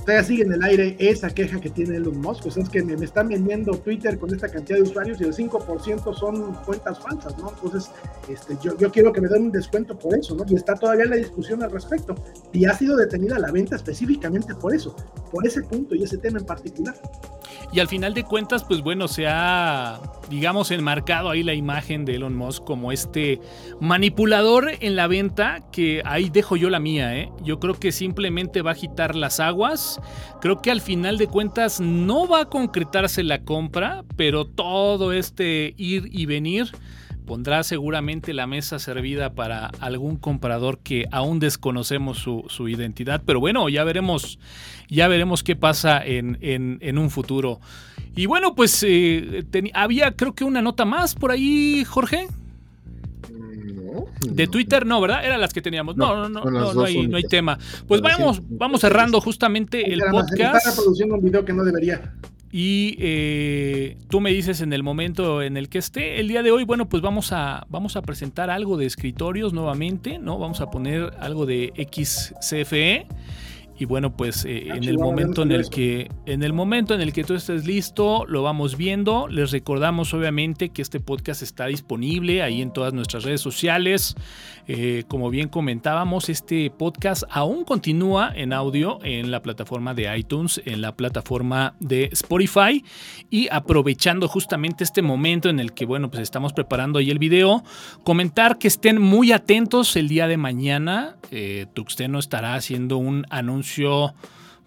todavía sigue en el aire esa queja que tiene Elon Musk, pues es que me, me, están vendiendo Twitter con esta cantidad de usuarios y el 5% son cuentas falsas, ¿no? Entonces, este, yo, yo quiero que me den un descuento por eso, ¿no? Y está todavía la discusión al respecto. Y ha sido detenida la venta específicamente por eso, por ese punto y ese tema en particular. Y al final de cuentas, pues bueno, se ha, digamos, enmarcado ahí la imagen de Elon Musk como este manipulador en la venta, que ahí dejo yo la mía, ¿eh? Yo creo que simplemente va a agitar las aguas. Creo que al final de cuentas no va a concretarse la compra, pero todo este ir y venir pondrá seguramente la mesa servida para algún comprador que aún desconocemos su, identidad. Pero bueno, ya veremos, ya veremos qué pasa en, un futuro. Y bueno, pues eh, había creo que una nota más por ahí, Jorge. De Twitter no, ¿verdad? Eran las que teníamos. No, no, no, no, no, hay, no hay, tema. Pues vamos, vamos cerrando justamente el podcast. Está reproduciendo un video que no debería y eh, tú me dices en el momento en el que esté. El día de hoy, bueno, pues vamos a, vamos a presentar algo de escritorios nuevamente, ¿no? Vamos a poner algo de XCFE. Y bueno, pues eh, en el momento en el que en el momento en el que tú estés listo, lo vamos viendo. Les recordamos obviamente que este podcast está disponible ahí en todas nuestras redes sociales. Eh, como bien comentábamos, este podcast aún continúa en audio en la plataforma de iTunes, en la plataforma de Spotify y aprovechando justamente este momento en el que bueno, pues estamos preparando ahí el video, comentar que estén muy atentos el día de mañana. Eh, Tuxteno estará haciendo un anuncio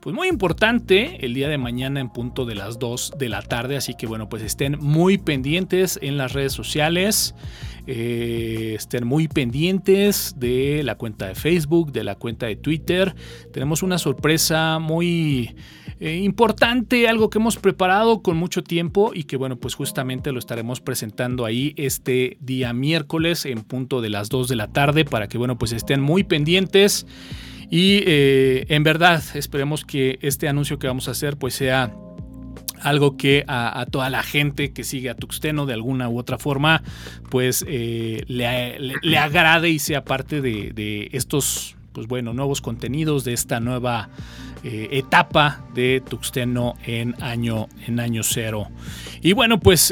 pues muy importante el día de mañana en punto de las 2 de la tarde. Así que bueno, pues estén muy pendientes en las redes sociales. Eh, estén muy pendientes de la cuenta de Facebook, de la cuenta de Twitter. Tenemos una sorpresa muy eh, importante, algo que hemos preparado con mucho tiempo y que bueno, pues justamente lo estaremos presentando ahí este día miércoles en punto de las 2 de la tarde para que bueno, pues estén muy pendientes y eh, en verdad esperemos que este anuncio que vamos a hacer pues sea algo que a, toda la gente que sigue a Tuxteno de alguna u otra forma, pues eh, le, agrade y sea parte de, estos, pues bueno, nuevos contenidos, de esta nueva eh, etapa de Tuxteno en año, en año cero. Y bueno, pues,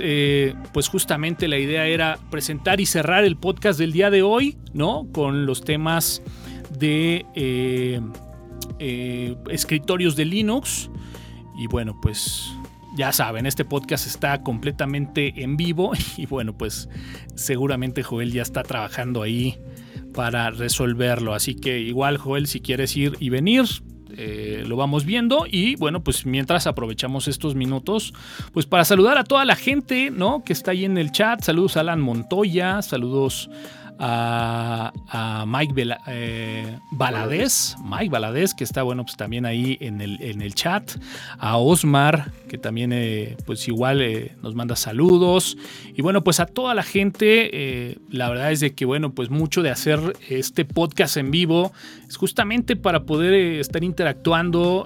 pues justamente la idea era presentar y cerrar el podcast del día de hoy, ¿no? Con los temas de escritorios de Linux. Y bueno, pues ya saben, este podcast está completamente en vivo y bueno, pues seguramente Joel ya está trabajando ahí para resolverlo. Así que igual Joel, si quieres ir y venir, eh, lo vamos viendo y bueno, pues mientras aprovechamos estos minutos, pues para saludar a toda la gente, ¿no? Que está ahí en el chat. Saludos a Alan Montoya, saludos a, Mike eh, Baladés, Mike Baladés, que está bueno, pues también ahí en el, en el chat, a Osmar, que también eh, pues igual eh, nos manda saludos, y bueno, pues a toda la gente, la verdad es de que bueno, pues mucho de hacer este podcast en vivo es justamente para poder estar interactuando,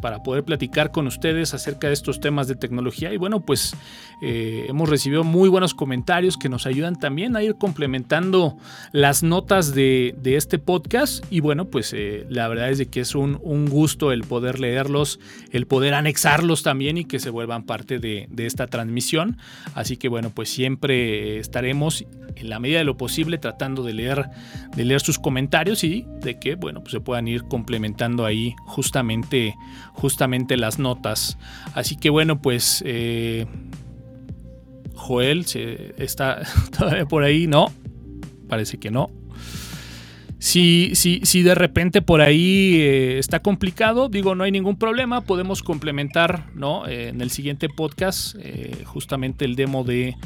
para poder platicar con ustedes acerca de estos temas de tecnología, y bueno, pues hemos recibido muy buenos comentarios que nos ayudan también a ir complementando las notas de, este podcast y bueno, pues eh, la verdad es de que es un, gusto el poder leerlos, el poder anexarlos también y que se vuelvan parte de, esta transmisión. Así que bueno, pues siempre estaremos en la medida de lo posible tratando de leer, de leer sus comentarios y de que bueno, pues se puedan ir complementando ahí justamente, justamente las notas. Así que bueno, pues... Eh, Joel está todavía por ahí, no, parece que no. Si, si, si de repente por ahí eh, está complicado, digo, no hay ningún problema, podemos complementar ¿no? Eh, en el siguiente podcast eh, justamente el demo de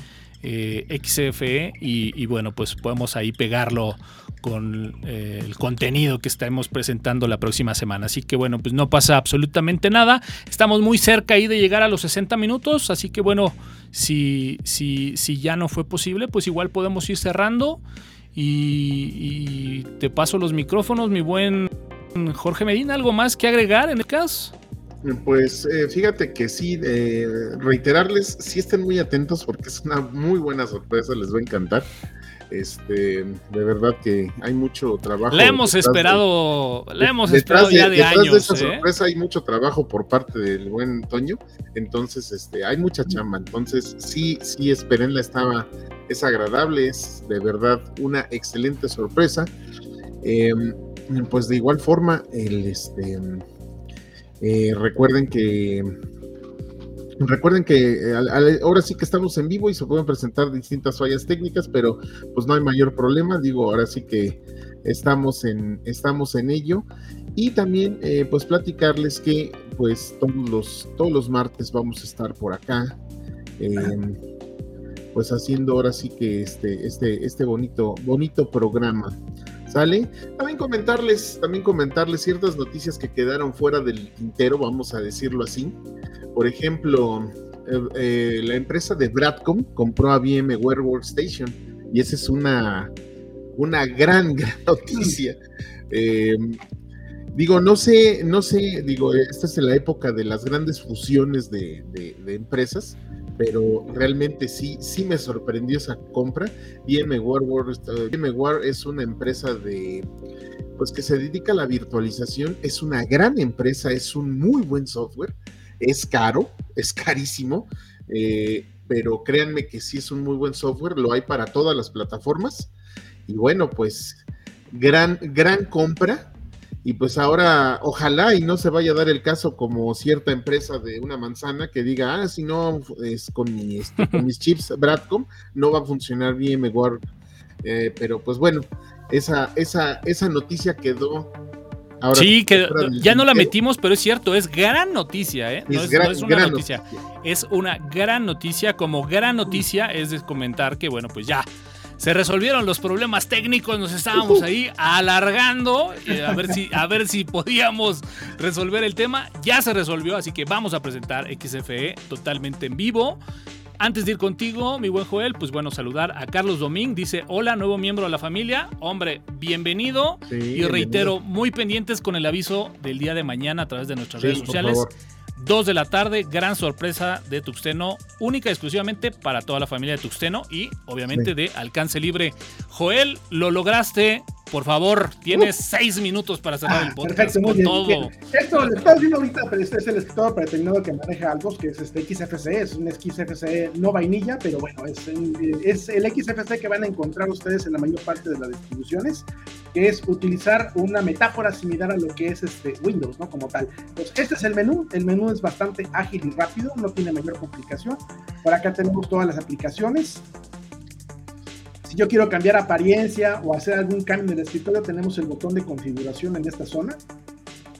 XFE y, bueno, pues podemos ahí pegarlo con el contenido que estaremos presentando la próxima semana. Así que bueno, pues no pasa absolutamente nada. Estamos muy cerca ahí de llegar a los 60 minutos, así que bueno, si, si, si ya no fue posible, pues igual podemos ir cerrando. Y, te paso los micrófonos, mi buen Jorge Medina. ¿Algo más que agregar en el caso? Pues eh, fíjate que sí, eh, reiterarles, sí estén muy atentos porque es una muy buena sorpresa, les va a encantar. Este, de verdad que hay mucho trabajo. La hemos esperado, la hemos esperado ya de, años. De esa ¿eh? sorpresa hay mucho trabajo por parte del buen Toño, entonces este, hay mucha chamba, entonces sí, sí, espérenla, estaba, es agradable, es de verdad una excelente sorpresa. Em, pues de igual forma, el, este, eh, recuerden que Recuerden que eh, ahora sí que estamos en vivo y se pueden presentar distintas fallas técnicas, pero pues no hay mayor problema. Digo, ahora sí que estamos en, estamos en ello. Y también eh, pues platicarles que pues todos los, todos los martes vamos a estar por acá. Em, pues haciendo ahora sí que este, este, este bonito, bonito programa. ¿Sale? También comentarles, también comentarles ciertas noticias que quedaron fuera del tintero, vamos a decirlo así. Por ejemplo, eh, eh, la empresa de Bradcom compró a VMware Workstation y esa es una, una gran, noticia. Em, digo, no sé, no sé, digo, esta es la época de las grandes fusiones de, empresas, pero realmente sí, sí me sorprendió esa compra. VMware, es una empresa de, pues que se dedica a la virtualización, es una gran empresa, es un muy buen software es caro, es carísimo, eh, pero créanme que sí es un muy buen software, lo hay para todas las plataformas. Y bueno, pues gran, gran compra. Y pues ahora, ojalá y no se vaya a dar el caso como cierta empresa de una manzana que diga, ah, si no es con, este, mis chips Bradcom, no va a funcionar bien mejor. Eh, pero pues bueno, esa, esa, esa noticia quedó sí, que ya no la metimos, pero es cierto, es gran noticia, ¿eh? No es, una noticia. Es una gran noticia. Como gran noticia es de comentar que, bueno, pues ya se resolvieron los problemas técnicos, nos estábamos ahí alargando eh, a ver si a ver si podíamos resolver el tema. Ya se resolvió, así que vamos a presentar XFE totalmente en vivo. Antes de ir contigo, mi buen Joel, pues bueno, saludar a Carlos Domín. Dice, hola, nuevo miembro de la familia. Hombre, bienvenido. y reitero, muy pendientes con el aviso del día de mañana a través de nuestras redes sociales. 2 de la tarde, gran sorpresa de Tuxteno, única y exclusivamente para toda la familia de Tuxteno y obviamente de alcance libre. Joel, lo lograste. Por favor, tienes seis minutos para cerrar el ah, podcast. Perfecto, muy bien. Todo. Esto lo estás viendo ahorita, pero este es el escritor predeterminado que maneja algo, que es este XFC, es un XFC no vainilla, pero bueno, es, es el XFC que van a encontrar ustedes en la mayor parte de las distribuciones que es utilizar una metáfora similar a lo que es este Windows, ¿no? Como tal. Entonces, este es el menú. El menú es bastante ágil y rápido, no tiene mayor complicación. Por acá tenemos todas las aplicaciones. Si yo quiero cambiar apariencia o hacer algún cambio en el escritorio, tenemos el botón de configuración en esta zona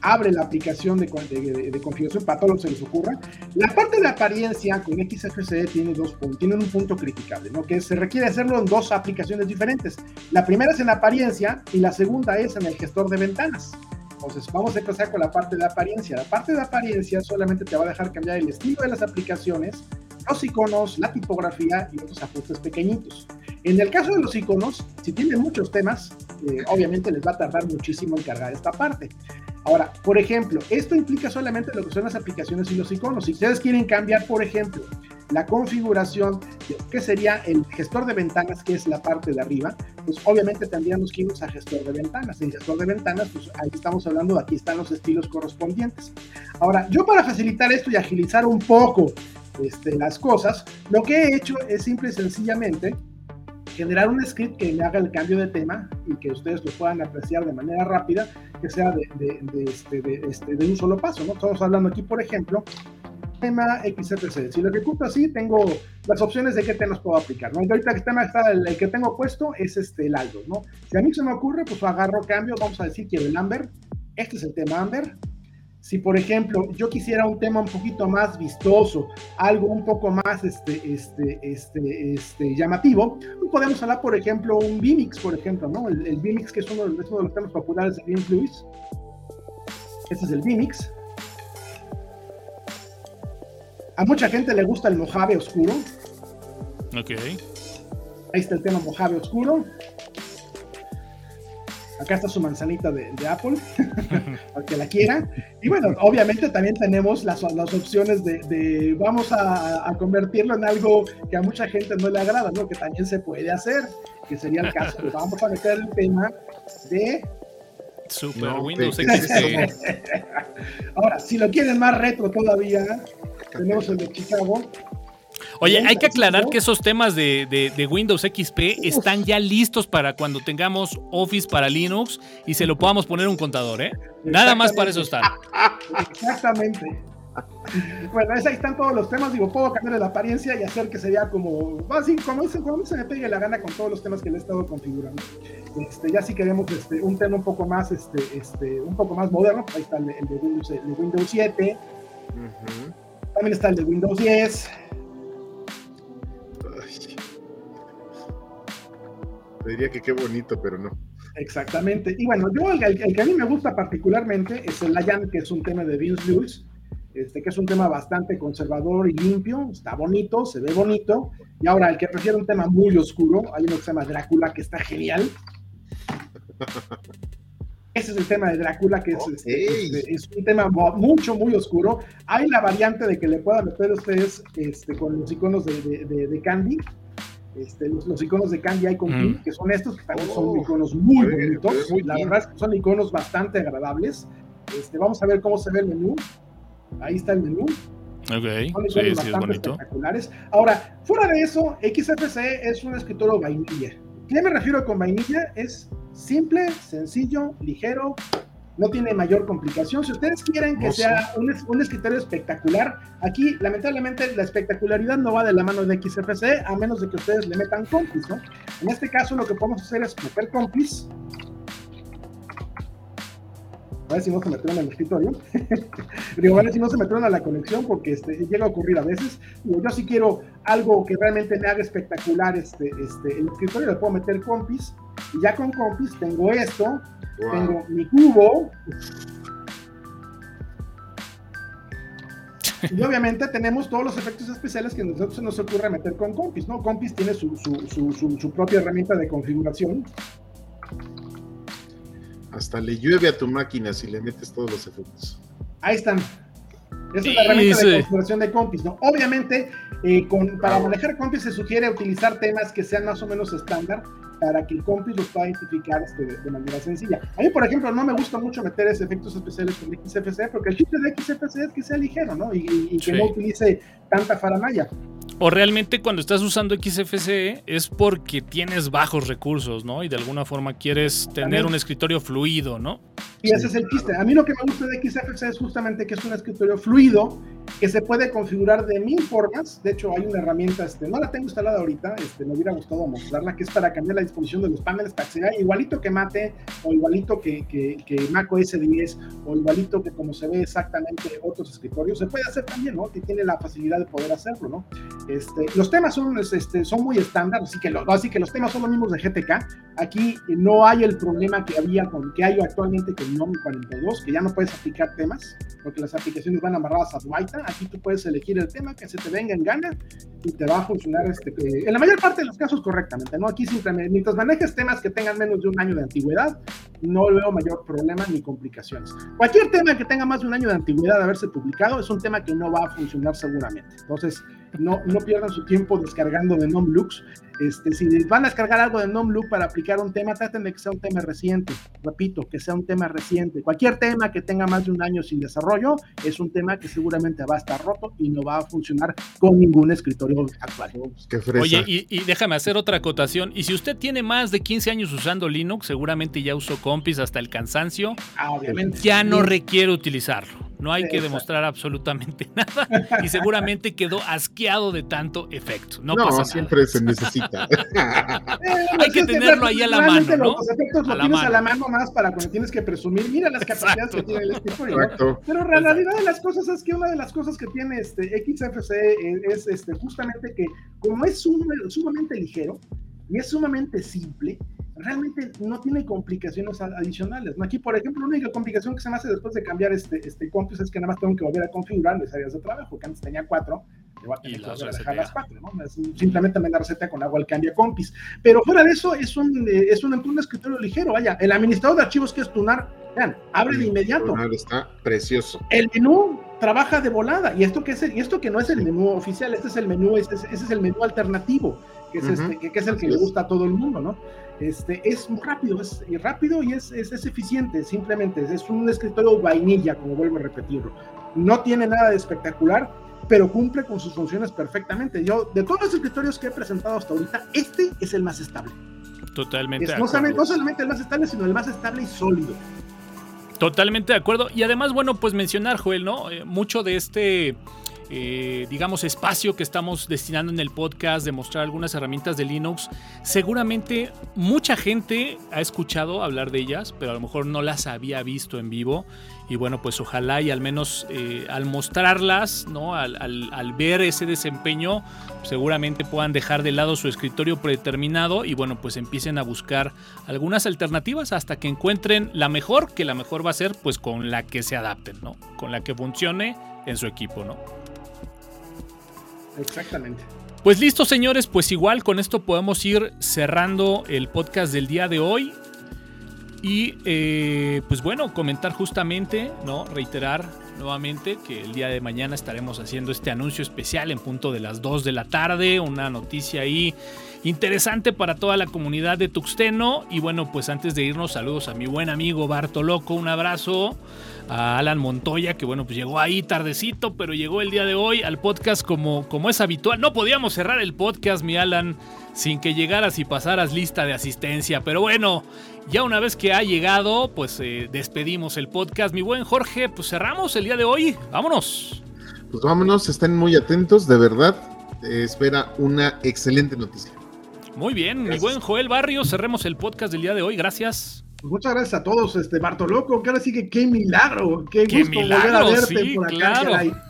abre la aplicación de, configuración para todo lo que se les ocurra. La parte de apariencia con XFCE tiene, dos, tiene un punto criticable, ¿no? que se requiere hacerlo en dos aplicaciones diferentes. La primera es en apariencia y la segunda es en el gestor de ventanas. Entonces, vamos a empezar con la parte de apariencia. La parte de apariencia solamente te va a dejar cambiar el estilo de las aplicaciones, los iconos, la tipografía y otros ajustes pequeñitos. En el caso de los iconos, si tienen muchos temas, eh, obviamente les va a tardar muchísimo en cargar esta parte. Ahora, por ejemplo, esto implica solamente lo que son las aplicaciones y los iconos. Si ustedes quieren cambiar, por ejemplo, la configuración de que sería el gestor de ventanas, que es la parte de arriba, pues obviamente tendríamos que irnos a gestor de ventanas. En gestor de ventanas, pues ahí estamos hablando, aquí están los estilos correspondientes. Ahora, yo para facilitar esto y agilizar un poco este, las cosas, lo que he hecho es simple y sencillamente generar un script que me haga el cambio de tema y que ustedes lo puedan apreciar de manera rápida, que sea de, de, este, este, de un solo paso. ¿no? Estamos hablando aquí, por ejemplo, tema XFC. Si lo ejecuto así, tengo las opciones de qué temas puedo aplicar. ¿no? ahorita el tema está, el, que tengo puesto es este, el algo. ¿no? Si a mí se me ocurre, pues agarro cambio, vamos a decir, quiero el Amber. Este es el tema Amber. Si, por ejemplo, yo quisiera un tema un poquito más vistoso, algo un poco más este, este, este, este, llamativo, pues podemos hablar, por ejemplo, un Vimix, por ejemplo, ¿no? El, el Vimix, que es uno, de, los temas populares de James Lewis. Este es el Vimix. A mucha gente le gusta el Mojave oscuro. Ok. Ahí está el tema Mojave oscuro. Acá está su manzanita de, Apple, para que la quiera. Y bueno, obviamente también tenemos las, las opciones de, vamos a, convertirlo en algo que a mucha gente no le agrada, ¿no? Que también se puede hacer, que sería el caso. vamos a meter el tema de Super Windows XP. Ahora, si lo quieren más retro todavía, tenemos el de Chicago, Oye, hay que aclarar que esos temas de, Windows XP están ya listos para cuando tengamos Office para Linux y se lo podamos poner un contador, ¿eh? Nada más para eso está. Exactamente. Bueno, ahí están todos los temas. Digo, puedo cambiar la apariencia y hacer que sería como, así, como, se me pegue la gana con todos los temas que le he estado configurando. Este, ya si queremos este, un tema un poco más, este, este, un poco más moderno, ahí está el, de, Windows, el de Windows 7. También está el de Windows 10. diría que qué bonito, pero no. Exactamente. Y bueno, yo el, que a mí me gusta particularmente es el Layan, que es un tema de Vince Lewis, este, que es un tema bastante conservador y limpio, está bonito, se ve bonito. Y ahora, el que prefiere un tema muy oscuro, hay uno que se llama Drácula, que está genial. Ese es el tema de Drácula, que es, este, este, es un tema mucho, muy oscuro. Hay la variante de que le puedan meter ustedes este, con los iconos de, de Candy, este, los, iconos de Candy Icon mm. que son estos, que también son oh, iconos muy bonitos. la verdad es que son iconos bastante agradables. Este, vamos a ver cómo se ve el menú. Ahí está el menú. Ok, son sí, sí, espectaculares. Ahora, fuera de eso, XFC es un escritorio vainilla. ¿Qué me refiero con vainilla? Es simple, sencillo, ligero, no tiene mayor complicación. Si ustedes quieren que sea un, escritorio espectacular, aquí lamentablemente la espectacularidad no va de la mano de XFC, a menos de que ustedes le metan Complice, ¿no? En este caso lo que podemos hacer es meter Complice. A ver si no se metieron en el escritorio. Digo, a ver si no se metieron a la conexión, porque este, llega a ocurrir a veces. Digo, yo sí quiero algo que realmente me haga espectacular este, este, el escritorio, le puedo meter compis, y ya con compis tengo esto, tengo mi cubo. Y obviamente tenemos todos los efectos especiales que nosotros se nos ocurre meter con Compis, ¿no? Compis tiene su, su, su, su propia herramienta de configuración hasta le llueve a tu máquina si le metes todos los efectos. Ahí están. Esa es la herramienta de configuración de Compis, ¿no? Obviamente, eh, con, para manejar Compis se sugiere utilizar temas que sean más o menos estándar para que el Compis los pueda identificar este, de, manera sencilla. A mí, por ejemplo, no me gusta mucho meter ese efectos especiales con XFC, porque el chiste de XFC es que sea ligero, ¿no? Y, que no utilice tanta faramaya. O realmente cuando estás usando XFCE es porque tienes bajos recursos, ¿no? Y de alguna forma quieres tener un escritorio fluido, ¿no? Y ese es el chiste. A mí lo que me gusta de XFCE es justamente que es un escritorio fluido que se puede configurar de mil formas. De hecho, hay una herramienta, este, no la tengo instalada ahorita, este, me hubiera gustado mostrarla, que es para cambiar la disposición de los paneles para que sea igualito que Mate, o igualito que, que, que Mac OS 10, o igualito que como se ve exactamente otros escritorios. Se puede hacer también, ¿no? Que tiene la facilidad de poder hacerlo, ¿no? Este, los temas son, este, son muy estándar, así que, así que los temas son los mismos de GTK. Aquí no hay el problema que había con que hay actualmente con NOM 42, que ya no puedes aplicar temas, porque las aplicaciones van amarradas a Dwight Aquí tú puedes elegir el tema que se te venga en gana y te va a funcionar este, en la mayor parte de los casos correctamente. ¿no? Aquí mientras manejes temas que tengan menos de un año de antigüedad, no veo mayor problema ni complicaciones. Cualquier tema que tenga más de un año de antigüedad de haberse publicado es un tema que no va a funcionar seguramente. Entonces, no, no pierdan su tiempo descargando de NomLux. Este, si van a descargar algo de NomLux para aplicar un tema, traten de que sea un tema reciente. Repito, que sea un tema reciente. Cualquier tema que tenga más de un año sin desarrollo es un tema que seguramente va a estar roto y no va a funcionar con ningún escritorio actual. Oye, y, y, déjame hacer otra acotación. Y si usted tiene más de 15 años usando Linux, seguramente ya usó Compis hasta el cansancio. Ah, obviamente. Ya no requiere utilizarlo. No hay que demostrar absolutamente nada y seguramente quedó asqueado de tanto efecto. No, pasa siempre se necesita. Hay que tenerlo ahí a la mano, ¿no? Los efectos lo tienes a la mano más para cuando tienes que presumir. Mira las capacidades que tiene el escritorio. Pero la realidad de las cosas es que una de las cosas que tiene este XFC es, este, justamente que como es sumamente ligero y es sumamente simple, realmente no tiene complicaciones adicionales. ¿no? Aquí, por ejemplo, la única complicación que se me hace después de cambiar este, este compis es que nada más tengo que volver a configurar mis áreas de trabajo, que antes tenía cuatro, voy a tener que dejar las cuatro, ¿no? simplemente me da receta con agua al cambia compis. Pero fuera de eso, es un, eh, es un, un escritorio ligero, vaya, el administrador de archivos que es Tunar, vean, abre de inmediato. Tunar está precioso. El menú trabaja de volada, y esto que, es y esto que no es el menú oficial, este es el menú, ese, es el menú alternativo, que es, este, que, es el que le gusta a todo el mundo, ¿no? Este, es muy rápido, es rápido y es, es, eficiente, simplemente es un escritorio vainilla, como vuelvo a repetirlo. No tiene nada de espectacular, pero cumple con sus funciones perfectamente. Yo, de todos los escritorios que he presentado hasta ahorita, este es el más estable. Totalmente. no, solamente, el más estable, sino el más estable y sólido. Totalmente de acuerdo. Y además, bueno, pues mencionar, Joel, ¿no? Eh, mucho de este eh, digamos, espacio que estamos destinando en el podcast de mostrar algunas herramientas de Linux, seguramente mucha gente ha escuchado hablar de ellas, pero a lo mejor no las había visto en vivo. Y bueno, pues ojalá y al menos eh, al mostrarlas, ¿no? Al, al, ver ese desempeño, seguramente puedan dejar de lado su escritorio predeterminado y bueno, pues empiecen a buscar algunas alternativas hasta que encuentren la mejor, que la mejor va a ser pues con la que se adapten, ¿no? Con la que funcione en su equipo, ¿no? Exactamente. Pues listo, señores, pues igual con esto podemos ir cerrando el podcast del día de hoy. Y eh, pues bueno, comentar justamente, ¿no? Reiterar nuevamente que el día de mañana estaremos haciendo este anuncio especial en punto de las 2 de la tarde. Una noticia ahí interesante para toda la comunidad de Tuxteno. Y bueno, pues antes de irnos, saludos a mi buen amigo Bartoloco, un abrazo a Alan Montoya, que bueno, pues llegó ahí tardecito, pero llegó el día de hoy al podcast como, como es habitual. No podíamos cerrar el podcast, mi Alan, sin que llegaras y pasaras lista de asistencia, pero bueno, ya una vez que ha llegado, pues eh, despedimos el podcast. Mi buen Jorge, pues cerramos el día de hoy. Vámonos. Pues vámonos, estén muy atentos, de verdad. espera una excelente noticia. Muy bien, mi buen Joel Barrio, cerremos el podcast del día de hoy. Gracias. Pues muchas gracias a todos, este Bartoloco, que ahora sí que qué milagro, qué, Qué gusto milagro, volver a verte sí, por acá, claro.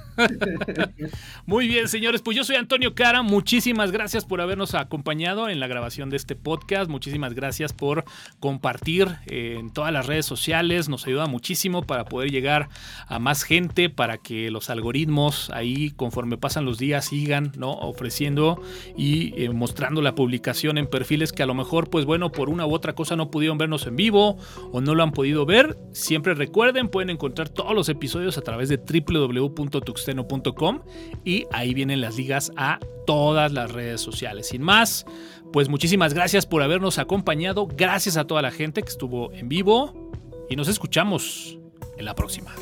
Muy bien, señores, pues yo soy Antonio Cara. Muchísimas gracias por habernos acompañado en la grabación de este podcast. Muchísimas gracias por compartir eh, en todas las redes sociales. Nos ayuda muchísimo para poder llegar a más gente, para que los algoritmos ahí, conforme pasan los días, sigan ¿no? ofreciendo y eh, mostrando la publicación en perfiles que a lo mejor, pues bueno, por una u otra cosa no pudieron vernos en vivo o no lo han podido ver. Siempre recuerden, pueden encontrar todos los episodios a través de y ahí vienen las ligas a todas las redes sociales. Sin más, pues muchísimas gracias por habernos acompañado. Gracias a toda la gente que estuvo en vivo y nos escuchamos en la próxima.